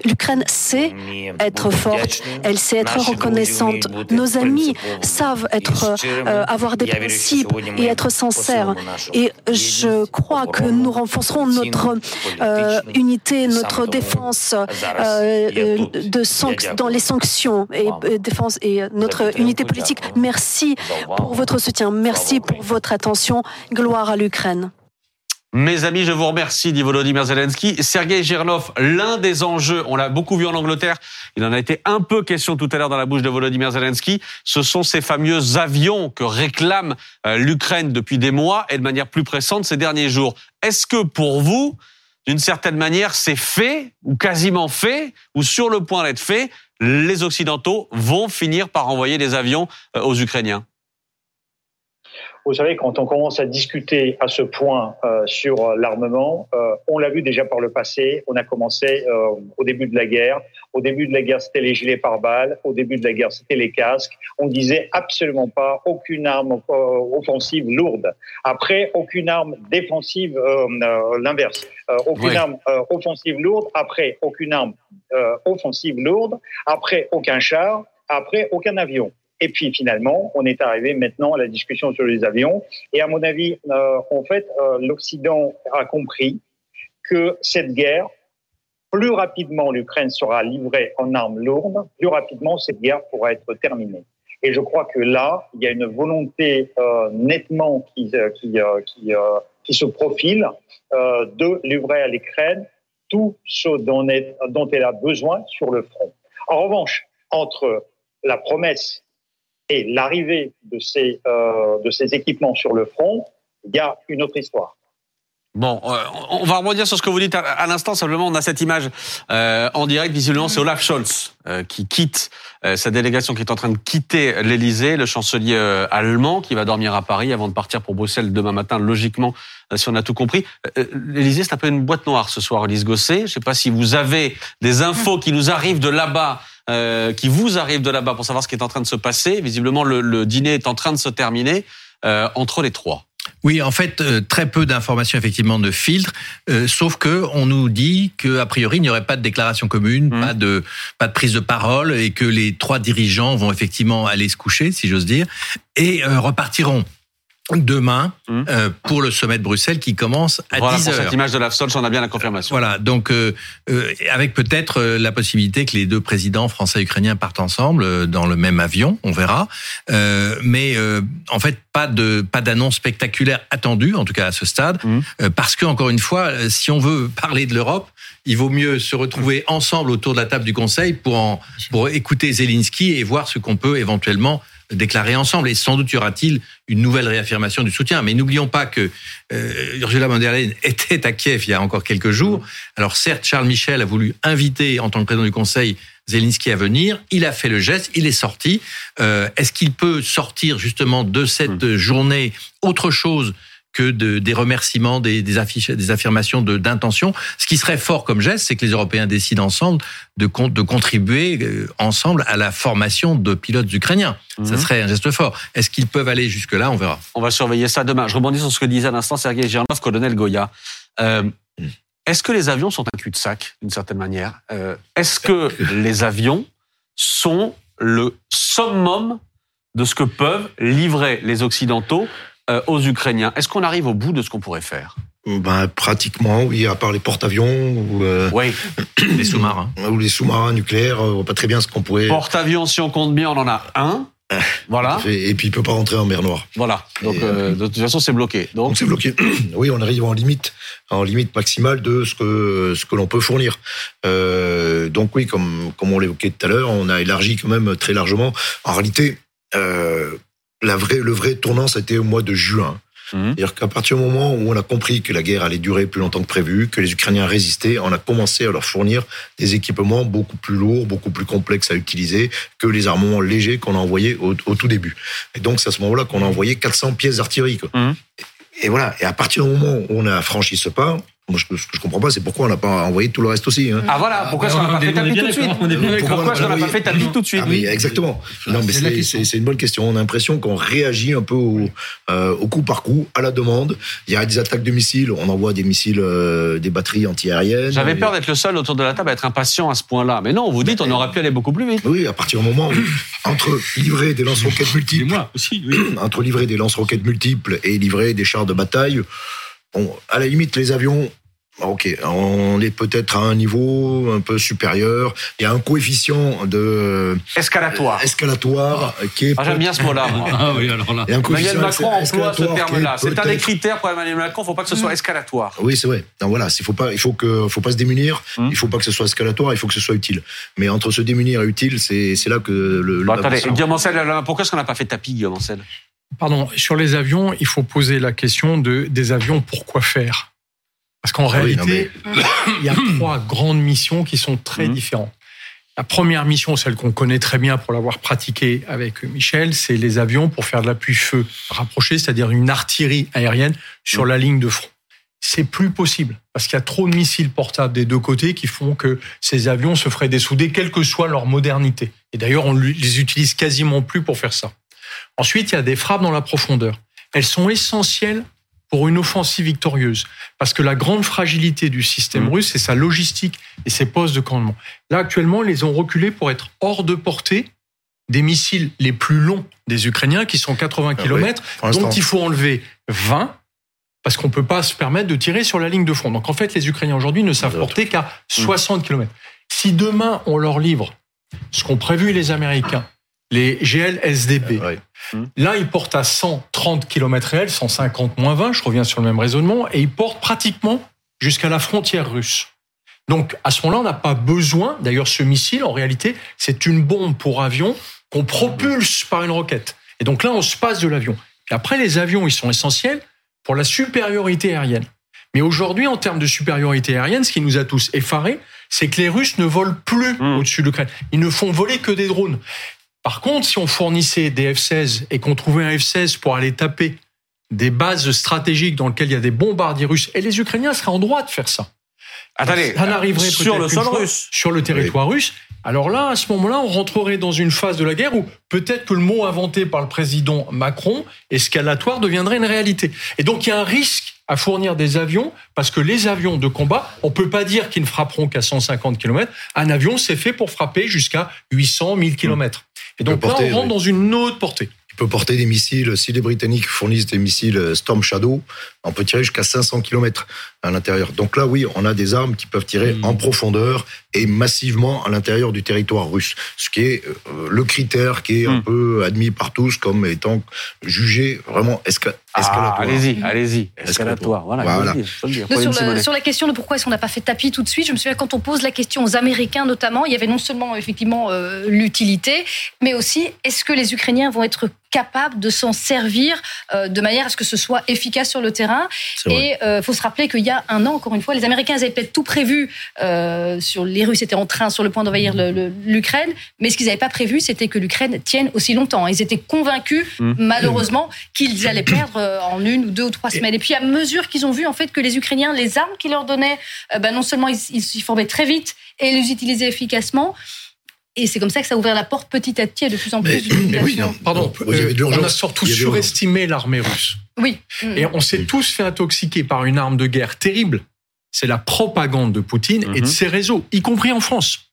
L'Ukraine sait être forte, elle sait être reconnaissante. Nos amis savent être, avoir des principes et être sincères. Et je crois que nous renforcerons notre euh, unité, notre défense euh, euh, dans les sanctions et défense et notre unité politique. Merci pour votre soutien. Merci pour votre attention. Gloire à l'Ukraine. Mes amis, je vous remercie, dit Volodymyr Zelensky. Sergei Girlov, l'un des enjeux, on l'a beaucoup vu en Angleterre, il en a été un peu question tout à l'heure dans la bouche de Volodymyr Zelensky, ce sont ces fameux avions que réclame euh, l'Ukraine depuis des mois et de manière plus pressante ces derniers jours. Est-ce que pour vous, d'une certaine manière, c'est fait, ou quasiment fait, ou sur le point d'être fait, les Occidentaux vont finir par envoyer des avions euh, aux Ukrainiens? Vous savez, quand on commence à discuter à ce point euh, sur l'armement, euh, on l'a vu déjà par le passé. On a commencé euh, au début de la guerre. Au début de la guerre, c'était les gilets pare-balles. Au début de la guerre, c'était les casques. On disait absolument pas aucune arme offensive lourde. Après, aucune arme défensive, l'inverse. aucune arme offensive lourde. Après, aucune arme offensive lourde. Après, aucun char. Après, aucun avion. Et puis finalement, on est arrivé maintenant à la discussion sur les avions. Et à mon avis, euh, en fait, euh, l'Occident a compris que cette guerre, plus rapidement l'Ukraine sera livrée en armes lourdes, plus rapidement cette guerre pourra être terminée. Et je crois que là, il y a une volonté euh, nettement qui, euh, qui, euh, qui, qui, se profile de livrer à l'Ukraine tout ce dont elle a besoin sur le front. En revanche, entre la promesse et l'arrivée de ces, euh, de ces équipements sur le front, il y a une autre histoire. Bon, euh, on va rebondir sur ce que vous dites à, l'instant. Simplement, on a cette image euh, en direct. Visiblement, c'est Olaf Scholz euh, qui quitte euh, sa délégation, qui est en train de quitter l'Elysée, le chancelier euh, allemand, qui va dormir à Paris avant de partir pour Bruxelles demain matin. Logiquement, si on a tout compris, l'Elysée c'est un peu une boîte noire ce soir, Elise Gosset. Je ne sais pas si vous avez des infos qui nous arrivent de là-bas euh, qui vous arrive de là-bas pour savoir ce qui est en train de se passer. Visiblement, le, le dîner est en train de se terminer euh, entre les trois. Oui, en fait, euh, très peu d'informations effectivement de filtre, euh, sauf que on nous dit que a priori il n'y aurait pas de déclaration commune, mmh. pas de pas de prise de parole, et que les trois dirigeants vont effectivement aller se coucher, si j'ose dire, et repartiront demain euh, pour le sommet de Bruxelles qui commence à voilà 10 pour heures. cette image de la Solch, on a bien la confirmation. Voilà, donc euh, euh, avec peut-être euh, la possibilité que les deux présidents français et ukrainiens partent ensemble euh, dans le même avion, on verra. Euh, mais en fait, pas de pas d'annonce spectaculaire attendue, en tout cas à ce stade, hum. parce que encore une fois, si on veut parler de l'Europe, il vaut mieux se retrouver ensemble autour de la table du Conseil pour en, pour écouter Zelensky et voir ce qu'on peut éventuellement déclarer ensemble. Et sans doute y aura-t-il une nouvelle réaffirmation du soutien. Mais n'oublions pas que euh, Ursula von der Leyen était à Kiev il y a encore quelques jours. Alors certes, Charles Michel a voulu inviter en tant que président du Conseil Zelensky à venir. Il a fait le geste, il est sorti. Euh, Est-ce qu'il peut sortir justement de cette hmm. journée autre chose que de, des remerciements, des, des, affiches, des affirmations d'intention? Ce qui serait fort comme geste, c'est que les Européens décident ensemble de, de contribuer euh, ensemble à la formation de pilotes ukrainiens. Ça mhm. serait un geste fort. Est-ce qu'ils peuvent aller jusque-là? On verra. On va surveiller ça demain. Je rebondis sur ce que disait à l'instant Sergei Gernov, colonel Goya. Euh, Est-ce que les avions sont un cul-de-sac, d'une certaine manière? Euh, Est-ce que les avions sont le summum de ce que peuvent livrer les Occidentaux euh, aux Ukrainiens? Est-ce qu'on arrive au bout de ce qu'on pourrait faire? Ben, pratiquement, oui, à part les porte-avions ou euh, oui. les sous-marins ou les sous-marins nucléaires, on voit pas très bien ce qu'on pourrait. Porte-avions, si on compte bien, on en a un. Voilà. Et puis il peut pas rentrer en mer Noire. Voilà. Donc euh, de toute façon c'est bloqué. Donc c'est bloqué. oui, on arrive en limite, en limite maximale de ce que ce que l'on peut fournir. Euh, donc oui, comme comme on l'évoquait tout à l'heure, on a élargi quand même très largement. En réalité, euh, la vraie, le vrai tournant, c'était au mois de juin. Mmh. C'est-à-dire qu'à partir du moment où on a compris que la guerre allait durer plus longtemps que prévu, que les Ukrainiens résistaient, on a commencé à leur fournir des équipements beaucoup plus lourds, beaucoup plus complexes à utiliser que les armements légers qu'on a envoyés au, tout début. Et donc, c'est à ce moment-là qu'on a envoyé 400 pièces d'artillerie. Mmh. Et voilà. Et à partir du moment où on a franchi ce pas, Moi, ce que je comprends pas, c'est pourquoi on n'a pas envoyé tout le reste aussi. Hein. Ah voilà, pourquoi est-ce qu'on n'a pas fait tapis tout de suite Pourquoi est-ce qu'on n'a pas fait tapis tout de suite ah, oui, exactement. Non, mais c'est une bonne question. On a l'impression qu'on réagit un peu au, euh, au, coup par coup, à la demande. Il y a des attaques de missiles, on envoie des missiles, euh, des batteries antiaériennes. J'avais peur d'être le seul autour de la table à être impatient à ce point-là. Mais non, vous dites, on aurait pu aller beaucoup plus vite. Oui, à partir du moment où, entre livrer des lance-roquettes multiples, moi aussi, oui. entre livrer des lance-roquettes multiples et livrer des chars de bataille, bon, à la limite, les avions, Ok, on est peut-être à un niveau un peu supérieur. Il y a un coefficient de escalatoire, escalatoire qui est. Ah, J'aime bien ce mot-là. ah oui, alors là. Emmanuel Macron emploie ce terme-là. C'est un des critères pour Emmanuel Macron. Il ne faut pas que ce soit escalatoire. Oui, c'est vrai. Donc voilà, il faut pas, il faut que, faut pas se démunir. Il hmm. Il faut pas que ce soit escalatoire. Il faut que ce soit utile. Mais entre se démunir et utile, c'est là que le. Bon, attendez, Guillaume Ancel, pourquoi est-ce qu'on n'a pas fait tapis, Guillaume Ancel Pardon, sur les avions, il faut poser la question de des avions, pourquoi faire? Parce qu'en ah réalité, il y a trois grandes missions qui sont très mmh. différentes. La première mission, celle qu'on connaît très bien pour l'avoir pratiquée avec Michel, c'est les avions pour faire de l'appui-feu rapproché, c'est-à-dire une artillerie aérienne sur mmh. la ligne de front. C'est plus possible parce qu'il y a trop de missiles portables des deux côtés qui font que ces avions se feraient dessouder, quelle que soit leur modernité. Et d'ailleurs, on les utilise quasiment plus pour faire ça. Ensuite, il y a des frappes dans la profondeur. Elles sont essentielles pour une offensive victorieuse. Parce que la grande fragilité du système mmh. russe, c'est sa logistique et ses postes de commandement. Là, actuellement, ils les ont reculés pour être hors de portée des missiles les plus longs des Ukrainiens, qui sont 80 ah km, dont il faut enlever 20, parce qu'on ne peut pas se permettre de tirer sur la ligne de front. Donc en fait, les Ukrainiens aujourd'hui ne savent porter qu'à 60 km. Si demain, on leur livre ce qu'ont prévu les Américains, les GLSDB. Hum. Là, ils portent à 130 km réels, 150 moins 20, je reviens sur le même raisonnement, et ils portent pratiquement jusqu'à la frontière russe. Donc, à ce moment-là, on n'a pas besoin, d'ailleurs, ce missile, en réalité, c'est une bombe pour avion qu'on propulse par une roquette. Et donc là, on se passe de l'avion. Puis après, les avions, ils sont essentiels pour la supériorité aérienne. Mais aujourd'hui, en termes de supériorité aérienne, ce qui nous a tous effarés, c'est que les Russes ne volent plus hum. au-dessus de l'Ukraine. Ils ne font voler que des drones. Par contre, si on fournissait des F-16 et qu'on trouvait un F-16 pour aller taper des bases stratégiques dans lesquelles il y a des bombardiers russes, et les Ukrainiens seraient en droit de faire ça. Attendez, ça n'arriverait sur le sol russe, sur le territoire russe. Alors là, à ce moment-là, on rentrerait dans une phase de la guerre où peut-être que le mot inventé par le président Macron, escalatoire, deviendrait une réalité. Et donc il y a un risque à fournir des avions parce que les avions de combat, on peut pas dire qu'ils ne frapperont qu'à 150 km. Un avion, c'est fait pour frapper jusqu'à 800, 1000 km. Et donc là, on rentre dans une autre portée. Il peut porter des missiles. Si les Britanniques fournissent des missiles Storm Shadow, on peut tirer jusqu'à 500 km à l'intérieur. Donc là, oui, on a des armes qui peuvent tirer hmm. en profondeur et massivement à l'intérieur du territoire russe. Ce qui est euh, le critère qui est un hmm. peu admis par tous comme étant jugé vraiment esca ah, escalatoire. allez-y, allez-y. Escalatoire. Voilà. voilà. Sur, la, question de pourquoi est-ce qu'on n'a pas fait tapis tout de suite, je me souviens quand on pose la question aux Américains notamment, il y avait non seulement effectivement euh, l'utilité, mais aussi est-ce que les Ukrainiens vont être capables de s'en servir euh, de manière à ce que ce soit efficace sur le terrain. Et il faut se rappeler qu'il y y a un an, encore une fois, les Américains avaient peut-être tout prévu. Euh, sur les Russes étaient en train, sur le point d'envahir l'Ukraine, mais ce qu'ils n'avaient pas prévu, c'était que l'Ukraine tienne aussi longtemps. Ils étaient convaincus, mmh. malheureusement, qu'ils allaient perdre euh, en une ou deux ou trois semaines. Et puis à mesure qu'ils ont vu en fait que les Ukrainiens, les armes qu'ils leur donnaient, euh, ben, non seulement ils s'y formaient très vite et les utilisaient efficacement, et c'est comme ça que ça a ouvert la porte petit à petit à de plus en plus mais, oui, pardon, on a surtout surestimé l'armée russe. Oui. Et on s'est tous fait intoxiquer par une arme de guerre terrible. C'est la propagande de Poutine et de mhm. ses réseaux, y compris en France.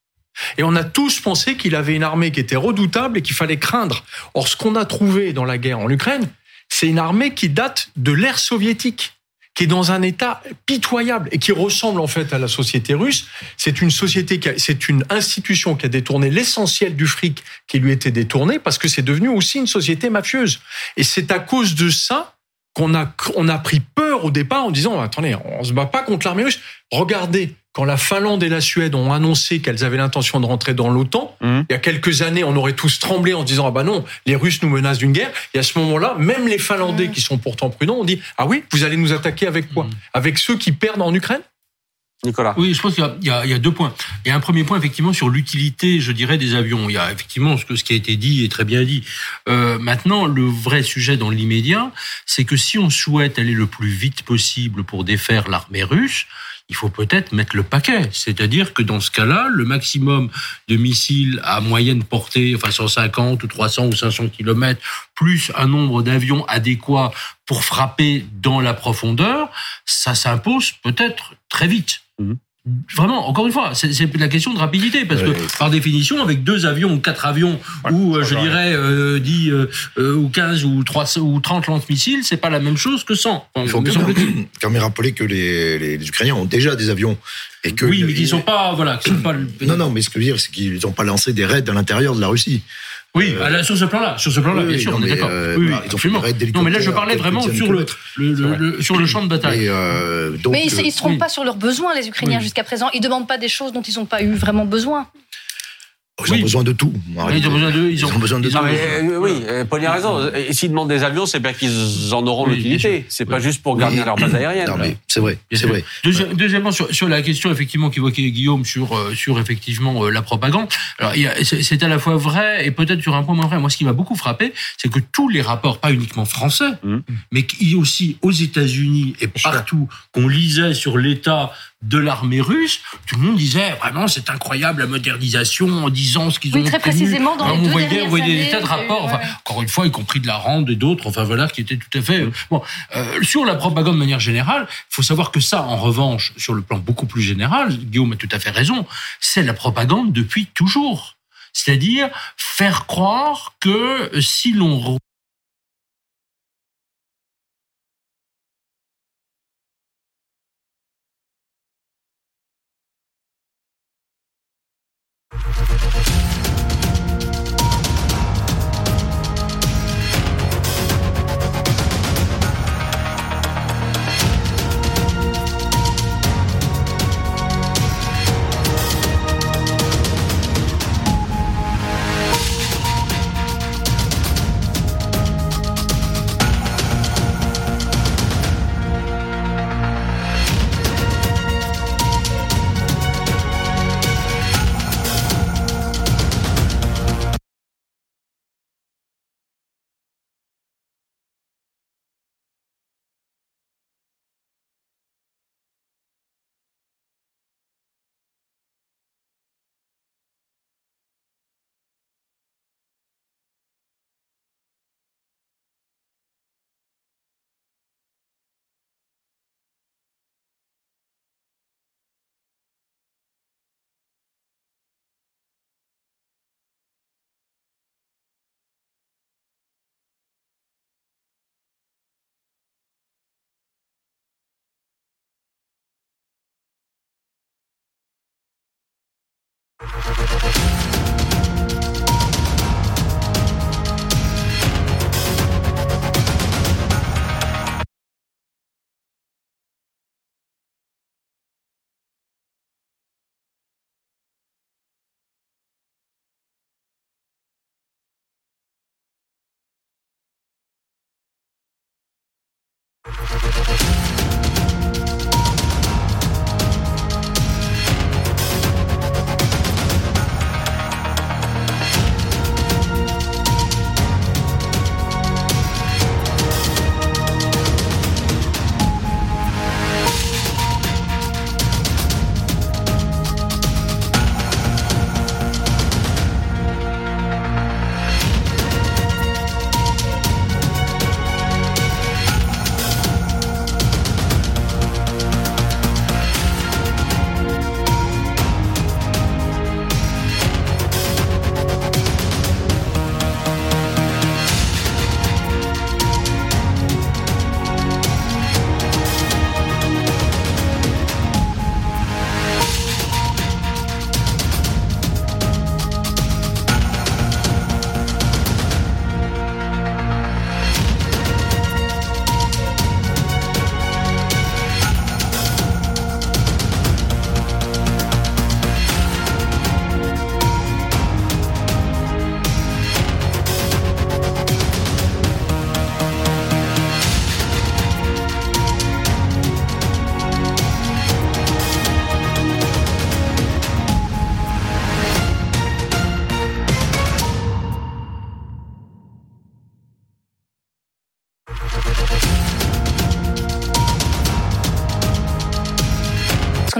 Et on a tous pensé qu'il avait une armée qui était redoutable et qu'il fallait craindre. Or, ce qu'on a trouvé dans la guerre en Ukraine, c'est une armée qui date de l'ère soviétique qui est dans un état pitoyable et qui ressemble en fait à la société russe. C'est une société, c'est une institution qui a détourné l'essentiel du fric qui lui était détourné parce que c'est devenu aussi une société mafieuse. Et c'est à cause de ça qu'on a, on a pris peur au départ en disant attendez, on se bat pas contre l'armée russe. Regardez quand la Finlande et la Suède ont annoncé qu'elles avaient l'intention de rentrer dans l'OTAN, mmh. il y a quelques années, on aurait tous tremblé en disant ah bah non, les Russes nous menacent d'une guerre. Et à ce moment-là, même les Finlandais mmh. qui sont pourtant prudents ont dit ah oui, vous allez nous attaquer avec quoi? Mmh. Avec ceux qui perdent en Ukraine? Nicolas. Oui, je pense qu'il y, y, a deux points. Il y a un premier point, effectivement, sur l'utilité, je dirais, des avions. Il y a effectivement ce, que, ce qui a été dit est très bien dit. Euh, maintenant, le vrai sujet dans l'immédiat, c'est que si on souhaite aller le plus vite possible pour défaire l'armée russe, il faut peut-être mettre le paquet. C'est-à-dire que dans ce cas-là, le maximum de missiles à moyenne portée, enfin 150 ou 300 ou 500 kilomètres, plus un nombre d'avions adéquats pour frapper dans la profondeur, ça s'impose peut-être très vite. Mmh. Vraiment, encore une fois, c'est la question de rapidité, parce que par définition, avec deux avions ou quatre avions, ou euh, je dirais euh, 10 euh, euh, ou 15 ou 3 ou 30 lance-missiles, c'est pas la même chose que 100. Il faut quand même rappeler que les, les, les, Ukrainiens ont déjà des avions. Et que oui, mais ils sont pas, voilà, sont pas... Non, non, mais ce que je veux dire, c'est qu'ils n'ont pas lancé des raids à l'intérieur de la Russie. Oui, euh, sur ce plan-là, sur ce plan-là, oui, bien sûr, on est d'accord. Euh, oui, absolument. Non, mais là, je parlais vraiment sur le, le, le, sur le champ de bataille. Mais, euh, donc, mais ils ne se trompent pas sur leurs besoins, les Ukrainiens, jusqu'à présent. Ils ne demandent pas des choses dont ils n'ont pas eu vraiment besoin. Ils ont besoin de tout. ils ont besoin de, ils ont, besoin de tout. Euh, oui, Paul a raison. S'ils demandent des avions, c'est bien qu'ils en auront l'utilité. C'est pas juste pour garder leur base aérienne. Non, mais c'est vrai, c'est vrai. Deuxièmement, sur, sur, la question effectivement qu'évoquait Guillaume sur euh, sur effectivement euh, la propagande. Alors, c'est à la fois vrai et peut-être sur un point moins vrai. Moi, ce qui m'a beaucoup frappé, c'est que tous les rapports, pas uniquement français, mmh. mais aussi aux États-Unis et partout, qu'on lisait sur l'état de l'armée russe, tout le monde disait vraiment c'est incroyable la modernisation en disant ce qu'ils oui, ont très précisément dans les on deux voyait, on voyait des tas de rapports, enfin, encore une fois y compris de la Rande et d'autres, enfin voilà qui étaient tout à fait bon euh, sur la propagande de manière générale. Il faut savoir que ça, en revanche, sur le plan beaucoup plus général, Guillaume a tout à fait raison, c'est la propagande depuis toujours. C'est-à-dire faire croire que si l'on Música Thank you.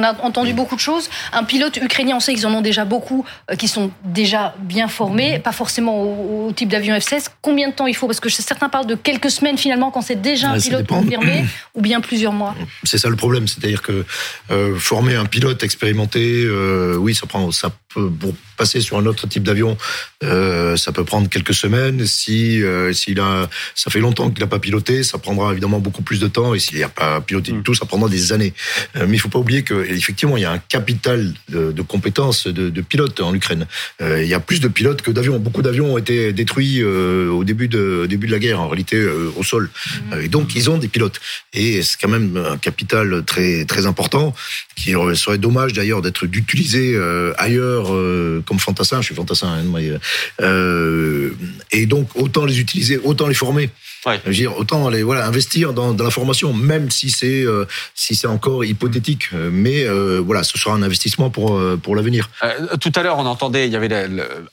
A entendu beaucoup de choses. Un pilote ukrainien, on sait qu'ils en ont déjà beaucoup, euh, qui sont déjà bien formés, pas forcément au, type d'avion F-16. Combien de temps il faut Parce que certains parlent de quelques semaines finalement quand c'est déjà un pilote confirmé, ou bien plusieurs mois. C'est ça le problème, c'est-à-dire que euh, former un pilote expérimenté, euh, oui, ça prend, ça peut pour passer sur un autre type d'avion, ça peut prendre quelques semaines. Si s'il a, ça fait longtemps qu'il n'a pas piloté, ça prendra évidemment beaucoup plus de temps. Et s'il n'a pas piloté du mm. tout, ça prendra des années. mais il faut pas oublier que effectivement, il y a un capital de, compétences de, pilotes en Ukraine. Euh, il y a plus de pilotes que d'avions. Beaucoup d'avions ont été détruits euh, au début de, début de la guerre, en réalité, euh, au sol. Mmh. et donc, ils ont des pilotes. Et c'est quand même un capital très, très important qui serait dommage d'ailleurs d'être d'utiliser ailleurs comme fantassin. Je suis fantassin. Hein, et donc, autant les utiliser, autant les former. Ouais. Je veux dire, autant voilà, investir dans, dans la formation, même si c'est euh, si c'est encore hypothétique. Mais euh, voilà, ce sera un investissement pour euh, pour l'avenir. tout à l'heure, on entendait, il y avait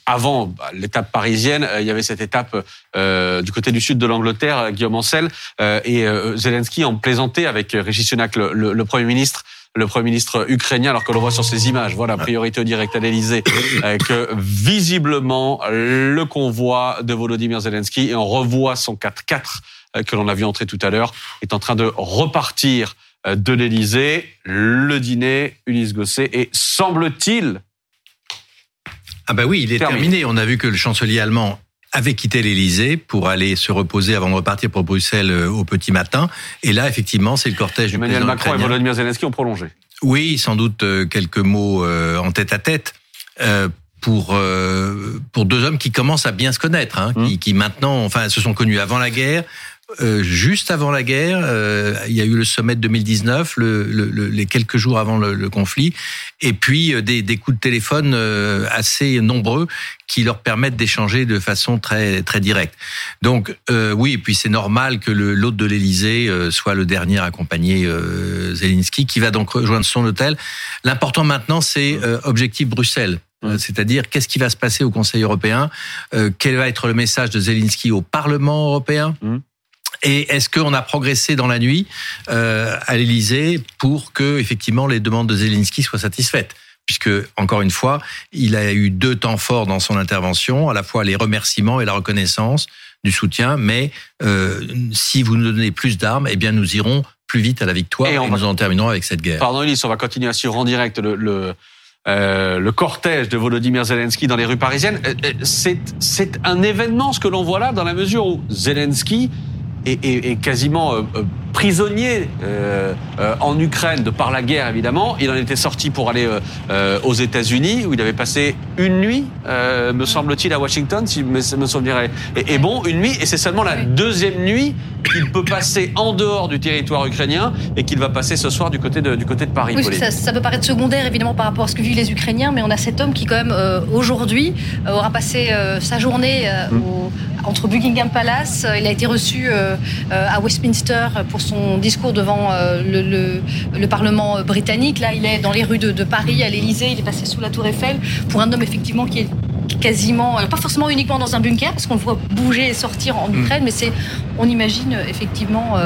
avant bah, l'étape parisienne, il y avait cette étape du côté du sud de l'Angleterre, Guillaume Ancel et Zelensky en plaisantait avec Régis Sunak, le, le Premier ministre le Premier ministre ukrainien, alors que l'on voit sur ces images, voilà, priorité au direct à l'Elysée, euh, que visiblement, le convoi de Volodymyr Zelensky, et on revoit son 4x4 euh, que l'on a vu entrer tout à l'heure, est en train de repartir euh, de l'Elysée. Le dîner, Ulysse Gosset, et semble-t-il ah bah oui, il est terminé. On a vu que le chancelier allemand avait quitté l'Elysée pour aller se reposer avant de repartir pour Bruxelles euh, au petit matin. Et là, effectivement, c'est le cortège du Emmanuel Macron et Volodymyr Zelensky ont prolongé. Oui, sans doute euh, quelques mots euh, en tête à tête. pour pour deux hommes qui commencent à bien se connaître, hein, qui, mmh. qui maintenant, enfin, se sont connus avant la guerre, euh, juste avant la guerre, euh, il y a eu le sommet de 2019, le, le, les quelques jours avant le, conflit, et puis euh, des, des, coups de téléphone assez nombreux qui leur permettent d'échanger de façon très très directe. Donc oui, et puis c'est normal que l'hôte de l'Élysée soit le dernier à accompagner Zelensky, qui va donc rejoindre son hôtel. L'important maintenant, c'est objectif Bruxelles. C'est-à-dire, qu'est-ce qui va se passer au Conseil européen? Quel va être le message de Zelensky au Parlement européen? Mmh. Et est-ce qu'on a progressé dans la nuit euh, à l'Élysée pour que effectivement les demandes de Zelensky soient satisfaites? Puisque encore une fois, il a eu deux temps forts dans son intervention, à la fois les remerciements et la reconnaissance du soutien. Mais euh, si vous nous donnez plus d'armes, eh bien nous irons plus vite à la victoire et, nous en terminerons avec cette guerre. Pardon, Ulysse, on va continuer à suivre en direct le, le... Euh, le cortège de Volodymyr Zelensky dans les rues parisiennes, euh, euh, c'est un événement ce que l'on voit là dans la mesure où Zelensky est, quasiment euh, euh, prisonnier euh, en Ukraine de par la guerre évidemment. Il en était sorti pour aller aux États-Unis où il avait passé une nuit, me semble-t-il, à Washington, si me souvenir est, bon, une nuit. Et c'est seulement la deuxième nuit qu'il peut passer en dehors du territoire ukrainien et qu'il va passer ce soir du côté de, du côté de Paris. Oui, ça, ça, peut paraître secondaire évidemment par rapport à ce que vivent les Ukrainiens, mais on a cet homme qui quand même aujourd'hui aura passé sa journée mm. au entre Buckingham Palace. Il a été reçu euh, à Westminster pour son discours devant le, le, Parlement britannique. Là, il est dans les rues de, de Paris, à l'Élysée. Il est passé sous la Tour Eiffel pour un homme effectivement qui est quasiment, pas forcément uniquement dans un bunker, parce qu'on le voit bouger et sortir en Ukraine, mm. mais c'est, on imagine effectivement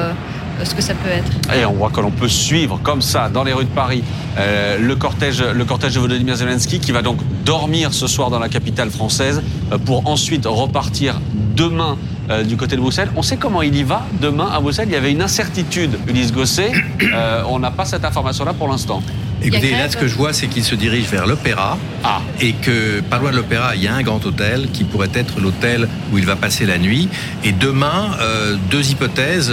ce que ça peut être. Et on voit que l'on peut suivre comme ça dans les rues de Paris euh, le cortège, le cortège de Volodymyr Zelensky qui va donc dormir ce soir dans la capitale française euh, pour ensuite repartir demain euh, du côté de Bruxelles. On sait comment il y va demain à Bruxelles. Il y avait une incertitude, Ulysse Gosset. on n'a pas cette information-là pour l'instant. Écoutez, là, ce que je vois, c'est qu'il se dirige vers l'opéra. Ah. Et que, pas loin de l'opéra, il y a un grand hôtel qui pourrait être l'hôtel où il va passer la nuit. Et demain, deux hypothèses.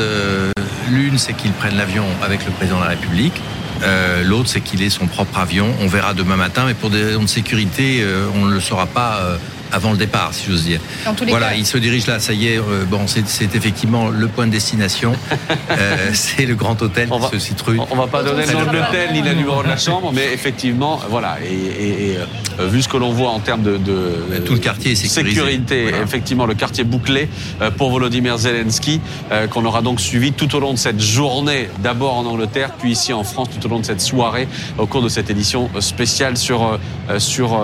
L'une, c'est qu'il prenne l'avion avec le président de la République. Euh, l'autre, c'est qu'il ait son propre avion. On verra demain matin, mais pour des raisons de sécurité, euh, on ne le saura pas euh, avant le départ, si j'ose dire. Voilà, il se dirige là, ça y est, euh, bon, c'est effectivement le point de destination. euh, c'est le grand hôtel on qui se situe. On va pas donner le nom de l'hôtel ni le numéro de la chambre, mais effectivement, voilà, et, et, euh, vu ce que l'on voit en termes de, de tout le quartier est sécurité, effectivement, le quartier bouclé euh, pour Volodymyr Zelensky, qu'on aura donc suivi tout au long de cette journée, d'abord en Angleterre, puis ici en France, tout au long de cette soirée, au cours de cette édition spéciale sur sur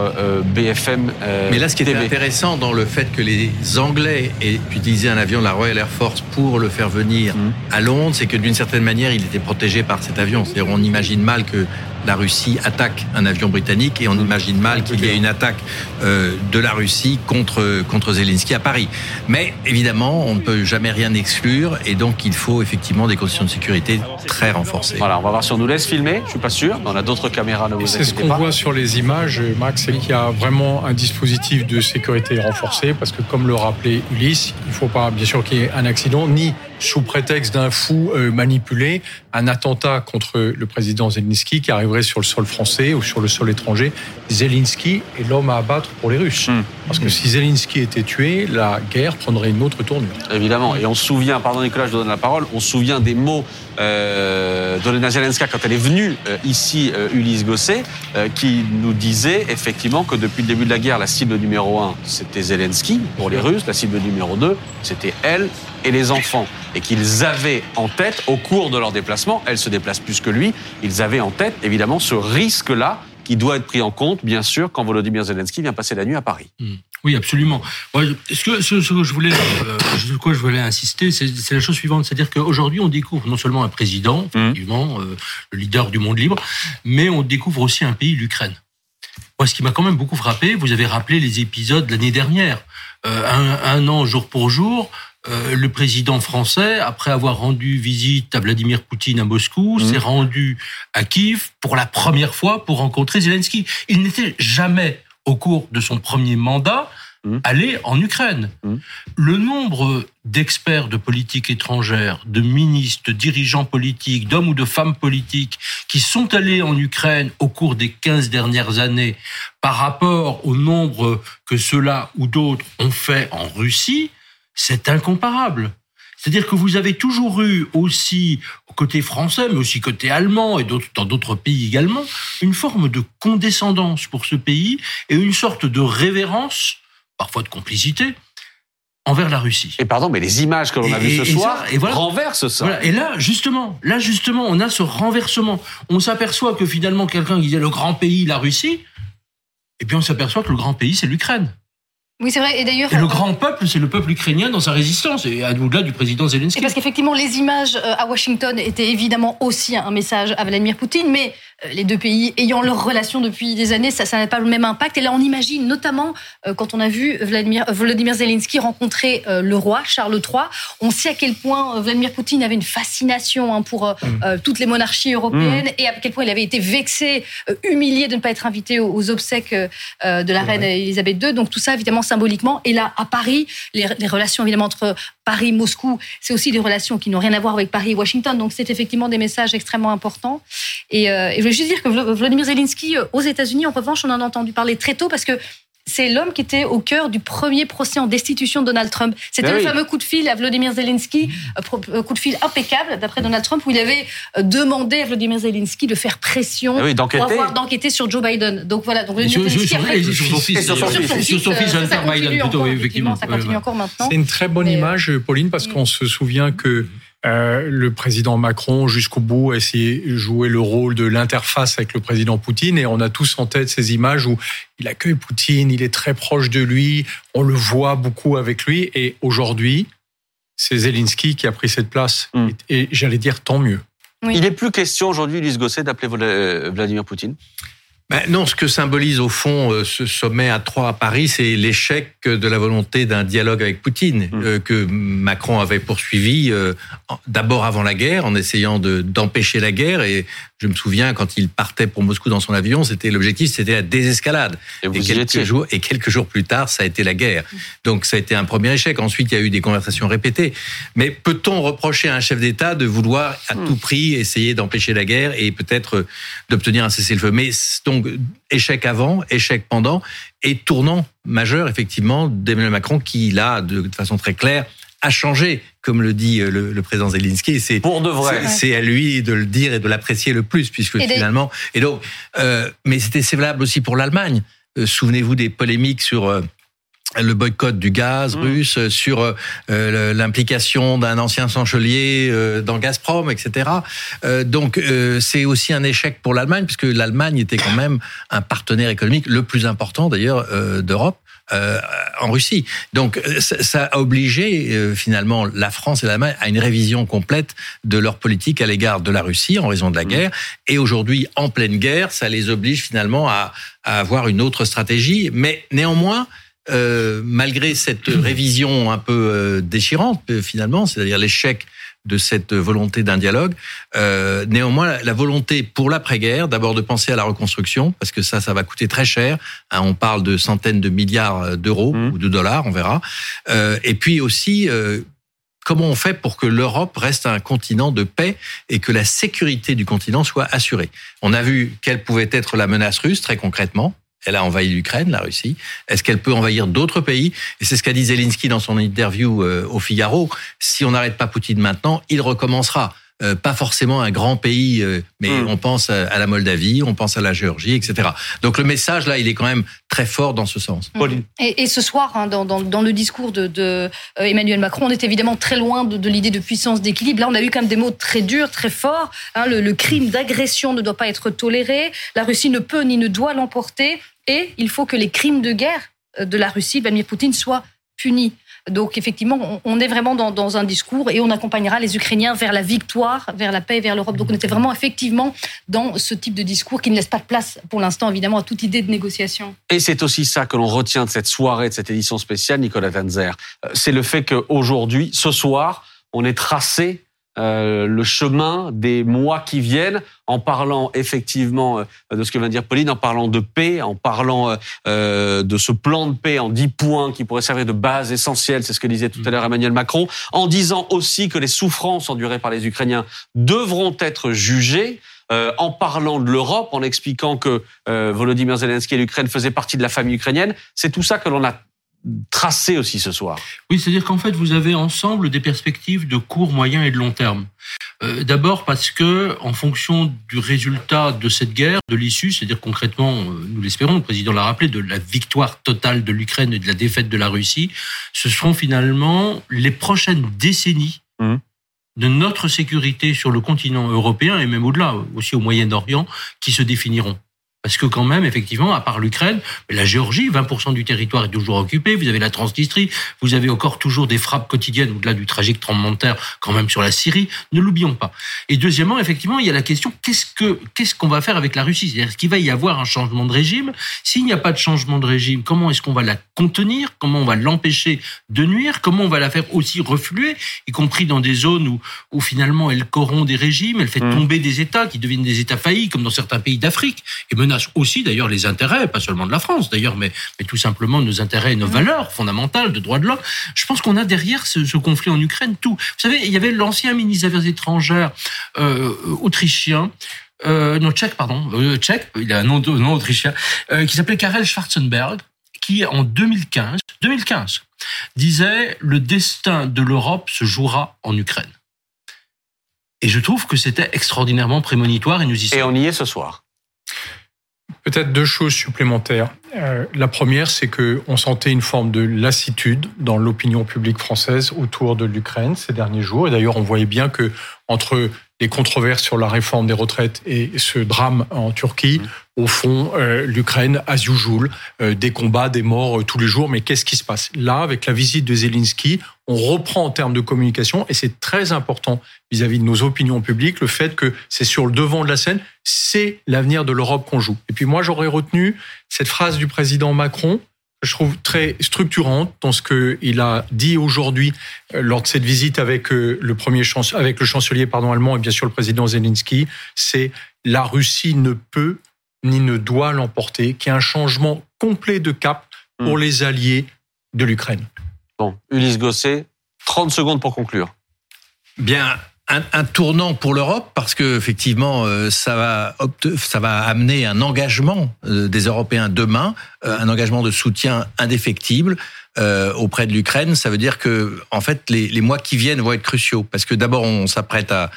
BFM. mais là, ce qui était intéressant dans le fait que les Anglais aient utilisé un avion de la Royal Air Force pour le faire venir mmh. à Londres, c'est que d'une certaine manière, il était protégé par cet avion. C'est-à-dire, on imagine mal que la Russie attaque un avion britannique et on imagine mal qu'il y ait une attaque euh, de la Russie contre, contre Zelensky à Paris. Mais évidemment, on ne peut jamais rien exclure et donc il faut effectivement des conditions de sécurité très renforcées. Voilà, on va voir si on nous laisse filmer, je suis pas sûr. On a d'autres caméras, ne C'est ce qu'on voit sur les images, Max, c'est qu'il y a vraiment un dispositif de sécurité renforcé parce que comme le rappelait Ulysse, il ne faut pas bien sûr qu'il y ait un accident ni sous prétexte d'un fou euh, manipulé, un attentat contre le président Zelensky qui arriverait sur le sol français ou sur le sol étranger. Zelensky est l'homme à abattre pour les Russes. Hmm. Parce que si Zelensky était tué, la guerre prendrait une autre tournure. Évidemment. Et on se souvient, pardon Nicolas, je donne la parole, on se souvient des mots euh, d'Olena Zelenska quand elle est venue euh, ici, euh, Ulysse Gosset, euh, qui nous disait effectivement que depuis le début de la guerre, la cible numéro un, c'était Zelensky pour les Russes, la cible numéro deux, c'était elle et les enfants. Et qu'ils avaient en tête, au cours de leur déplacement, elle se déplace plus que lui, ils avaient en tête évidemment ce risque-là qui doit être pris en compte, bien sûr, quand Volodymyr Zelensky vient passer la nuit à Paris. Hmm. Oui, absolument. ce, que, ce, que je voulais, euh, quoi je voulais insister, c'est la chose suivante, c'est-à-dire qu'aujourd'hui, on découvre non seulement un président, hmm. effectivement, euh, le leader du monde libre, mais on découvre aussi un pays, l'Ukraine. Moi, ce qui m'a quand même beaucoup frappé, vous avez rappelé les épisodes l'année dernière, euh, un, un, an jour pour jour, euh, le président français, après avoir rendu visite à Vladimir Poutine à Moscou, mmh. s'est rendu à Kiev pour la première fois pour rencontrer Zelensky. Il n'était jamais, au cours de son premier mandat, mmh. allé en Ukraine. Mmh. Le nombre d'experts de politique étrangère, de ministres, de dirigeants politiques, d'hommes ou de femmes politiques qui sont allés en Ukraine au cours des 15 dernières années par rapport au nombre que ceux-là ou d'autres ont fait en Russie, c'est incomparable. C'est-à-dire que vous avez toujours eu aussi, côté français, mais aussi côté allemand et dans d'autres pays également, une forme de condescendance pour ce pays et une sorte de révérence, parfois de complicité, envers la Russie. Et pardon, mais les images que l'on a vues ce soir renversent ça. Et là, justement, là justement, on a ce renversement. On s'aperçoit que finalement, quelqu'un qui disait le grand pays, la Russie, et puis on s'aperçoit que le grand pays, c'est l'Ukraine. Oui, c'est vrai. Et d'ailleurs, le grand peuple, c'est le peuple ukrainien dans sa résistance, et au-delà du président Zelensky. Et parce qu'effectivement, les images euh, à Washington étaient évidemment aussi un message à Vladimir Poutine, mais euh, les deux pays ayant leur relation depuis des années, ça n'a pas le même impact. Et là, on imagine, notamment euh, quand on a vu Vladimir, Volodymyr Zelensky rencontrer le roi Charles III, on sait à quel point Vladimir Poutine avait une fascination hein, pour mm. toutes les monarchies européennes mm. et à quel point il avait été vexé, humilié de ne pas être invité aux, obsèques de la reine Elisabeth II. Donc tout ça, évidemment, symboliquement. Et là, à Paris, les, relations évidemment entre Paris et Moscou, c'est aussi des relations qui n'ont rien à voir avec Paris et Washington. Donc c'est effectivement des messages extrêmement importants. Et, euh, et je veux juste dire que Vladimir Zelensky, euh, aux États-Unis, en revanche, on en a entendu parler très tôt parce que c'est l'homme qui était au cœur du premier procès en destitution de Donald Trump. C'était ben le fameux coup de fil à Vladimir Zelensky, euh, euh, coup de fil impeccable d'après Donald Trump, où il avait demandé à Vladimir Zelensky de faire pression ah pour avoir d'enquêter sur Joe Biden. Donc voilà. Donc sur, son fils, sur son fils, Hunter Biden plutôt, effectivement. Ça continue encore maintenant. C'est une très bonne image, Pauline, parce qu'on se souvient que euh, le président Macron, jusqu'au bout, a essayé de jouer le rôle de l'interface avec le président Poutine. Et on a tous en tête ces images où il accueille Poutine, il est très proche de lui, on le voit beaucoup avec lui. Et aujourd'hui, c'est Zelensky qui a pris cette place. Hmm. Et, j'allais dire tant mieux. Il n'est plus question aujourd'hui, Lise Gosset, d'appeler Vladimir Poutine? Ben non, ce que symbolise au fond euh, ce sommet à trois à Paris, c'est l'échec de la volonté d'un dialogue avec Poutine mmh. euh, que Macron avait poursuivi euh, d'abord avant la guerre en essayant d'empêcher la guerre et je me souviens quand il partait pour Moscou dans son avion, c'était l'objectif, c'était la désescalade. Et, quelques jours et quelques jours plus tard, ça a été la guerre. Donc ça a été un premier échec. Ensuite, il y a eu des conversations répétées. Mais peut-on reprocher à un chef d'État de vouloir à hmm. tout prix essayer d'empêcher la guerre et peut-être d'obtenir un cessez-le-feu? Mais donc échec avant, échec pendant et tournant majeur effectivement d'Emmanuel Macron qui là de façon très claire a changé, comme le dit euh, le, président Zelensky. C'est pour de vrai. C'est à lui de le dire et de l'apprécier le plus, puisque finalement. Et donc, euh, mais c'était valable aussi pour l'Allemagne. Euh, souvenez-vous des polémiques sur le boycott du gaz mm. russe, sur l'implication d'un ancien chancelier dans Gazprom, etc. donc c'est aussi un échec pour l'Allemagne, puisque l'Allemagne était quand même un partenaire économique le plus important d'ailleurs d'Europe en Russie. Donc ça, a obligé finalement la France et l'Allemagne à une révision complète de leur politique à l'égard de la Russie en raison de la mmh. guerre. Et aujourd'hui, en pleine guerre, ça les oblige finalement à, à avoir une autre stratégie. Mais néanmoins, euh, malgré cette révision un peu euh, déchirante euh, finalement, c'est-à-dire l'échec de cette volonté d'un dialogue. Euh, néanmoins, la volonté pour l'après-guerre, d'abord de penser à la reconstruction, parce que ça, ça va coûter très cher. Hein, on parle de centaines de milliards d'euros mmh. ou de dollars, on verra. Euh, et puis aussi, euh, comment on fait pour que l'Europe reste un continent de paix et que la sécurité du continent soit assurée? On a vu quelle pouvait être la menace russe très concrètement. Elle a envahi l'Ukraine, la Russie. Est-ce qu'elle peut envahir d'autres pays? Et c'est ce qu'a dit Zelensky dans son interview euh, au Figaro. Si on n'arrête pas Poutine maintenant, il recommencera. Euh, pas forcément un grand pays, euh, mais hmm. on pense à la Moldavie, on pense à la Géorgie, etc. Donc le message là, il est quand même très fort dans ce sens. Hmm. Et, et, ce soir, hein, dans, dans, dans, le discours de, de, Emmanuel Macron, on est évidemment très loin de, de l'idée de puissance d'équilibre. Là, on a eu quand même des mots très durs, très forts. Hein, le, le crime d'agression ne doit pas être toléré. La Russie ne peut ni ne doit l'emporter et il faut que les crimes de guerre euh, de la Russie, Vladimir Poutine, soient punis. Donc effectivement, on est vraiment dans, un discours et on accompagnera les Ukrainiens vers la victoire, vers la paix, vers l'Europe. Donc on était vraiment effectivement dans ce type de discours qui ne laisse pas de place pour l'instant évidemment à toute idée de négociation. Et c'est aussi ça que l'on retient de cette soirée, de cette édition spéciale, Nicolas Tanzer. Euh, c'est le fait qu'aujourd'hui, ce soir, on est tracé euh, le chemin des mois qui viennent, en parlant effectivement euh, de ce que vient de dire Pauline, en parlant de paix, en parlant euh, de ce plan de paix en dix points qui pourrait servir de base essentielle, c'est ce que disait tout à l'heure Emmanuel Macron, en disant aussi que les souffrances endurées par les Ukrainiens devront être jugées. en parlant de l'Europe, en expliquant que Volodymyr Zelensky et l'Ukraine faisaient partie de la famille ukrainienne. C'est tout ça que l'on a tracé aussi ce soir. Oui, c'est-à-dire qu'en fait, vous avez ensemble des perspectives de court, moyen et de long terme. Euh, d'abord parce que, en fonction du résultat de cette guerre, de l'issue, c'est-à-dire concrètement, euh, nous l'espérons, le président l'a rappelé, de la victoire totale de l'Ukraine et de la défaite de la Russie, ce seront finalement les prochaines décennies mmh. de notre sécurité sur le continent européen et même au-delà, aussi au Moyen-Orient, qui se définiront. Parce que quand même, effectivement, à part l'Ukraine, la Géorgie, 20% du territoire est toujours occupé. Vous avez la Transnistrie, vous avez encore toujours des frappes quotidiennes au-delà du tragique tremblement de terre, quand même sur la Syrie. Ne l'oublions pas. Et deuxièmement, effectivement, il y a la question qu'est-ce que qu'est-ce qu'on va faire avec la Russie? C'est-à-dire, est-ce qu'il va y avoir un changement de régime? S'il n'y a pas de changement de régime, comment est-ce qu'on va la contenir? Comment on va l'empêcher de nuire? Comment on va la faire aussi refluer, y compris dans des zones où, où finalement elle corrompt des régimes, elle fait mmh. tomber des États qui deviennent des États faillis, comme dans certains pays d'Afrique, et aussi d'ailleurs les intérêts, pas seulement de la France d'ailleurs, mais, mais tout simplement nos intérêts et nos mmh. valeurs fondamentales de droits de l'homme. Je pense qu'on a derrière ce, conflit en Ukraine tout. Vous savez, il y avait l'ancien ministre des Affaires étrangères euh, autrichien, euh, non tchèque pardon, euh, tchèque, il a un nom, nom autrichien, euh, qui s'appelait Karel Schwarzenberg, qui en 2015, 2015 disait le destin de l'Europe se jouera en Ukraine. Et je trouve que c'était extraordinairement prémonitoire et nous y sommes. Et on y est ce soir. Peut-être deux choses supplémentaires. Euh, la première, c'est que on sentait une forme de lassitude dans l'opinion publique française autour de l'Ukraine ces derniers jours. Et d'ailleurs, on voyait bien que entre les controverses sur la réforme des retraites et ce drame en Turquie, au fond, euh, l'Ukraine, as usual, euh, des combats, des morts euh, tous les jours. Mais qu'est-ce qui se passe? Là, avec la visite de Zelensky, on reprend en termes de communication, et c'est très important vis-à-vis de nos opinions publiques, le fait que c'est sur le devant de la scène, c'est l'avenir de l'Europe qu'on joue. Et puis moi, j'aurais retenu cette phrase du président Macron, que je trouve très structurante dans ce qu'il a dit aujourd'hui lors de cette visite avec le premier avec le chancelier allemand et bien sûr le président Zelensky, c'est la Russie ne peut ni ne doit l'emporter, qui est un changement complet de cap pour hmm. les alliés de l'Ukraine. Bon, Ulysse Gosset, 30 secondes pour conclure. Bien, un, tournant pour l'Europe parce que effectivement euh, ça va ça va amener un engagement euh, des Européens demain, euh, un engagement de soutien indéfectible auprès de l'Ukraine. Ça veut dire que en fait les, les mois qui viennent vont être cruciaux parce que d'abord on s'apprête à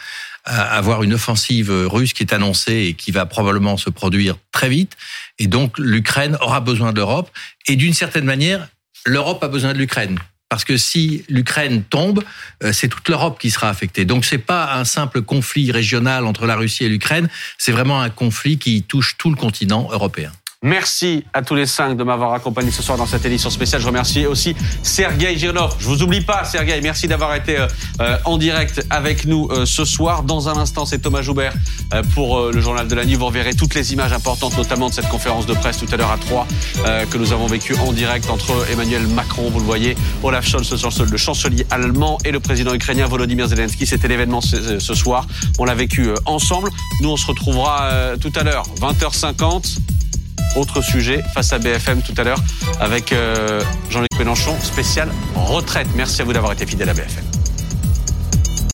avoir une offensive russe qui est annoncée et qui va probablement se produire très vite. Et donc l'Ukraine aura besoin de l'Europe. Et d'une certaine manière, l'Europe a besoin de l'Ukraine. Parce que si l'Ukraine tombe, euh, c'est toute l'Europe qui sera affectée. Donc c'est pas un simple conflit régional entre la Russie et l'Ukraine, c'est vraiment un conflit qui touche tout le continent européen. Merci à tous les cinq de m'avoir accompagné ce soir dans cette édition spéciale. Je remercie aussi Sergei Girnov. Je vous oublie pas, Sergei. Merci d'avoir été euh, euh, en direct avec nous euh, ce soir. Dans un instant, c'est Thomas Joubert pour le journal de la nuit. Vous reverrez toutes les images importantes, notamment de cette conférence de presse tout à l'heure à 3 que nous avons vécue en direct entre Emmanuel Macron, vous le voyez, Olaf Scholz, le chancelier allemand, et le président ukrainien Volodymyr Zelensky. C'était l'événement ce, ce, soir. On l'a vécu ensemble. Nous, on se retrouvera tout à l'heure, 20h50. Autre sujet face à BFM tout à l'heure avec euh, Jean-Luc Mélenchon, spécial retraite. Merci à vous d'avoir été fidèle à BFM.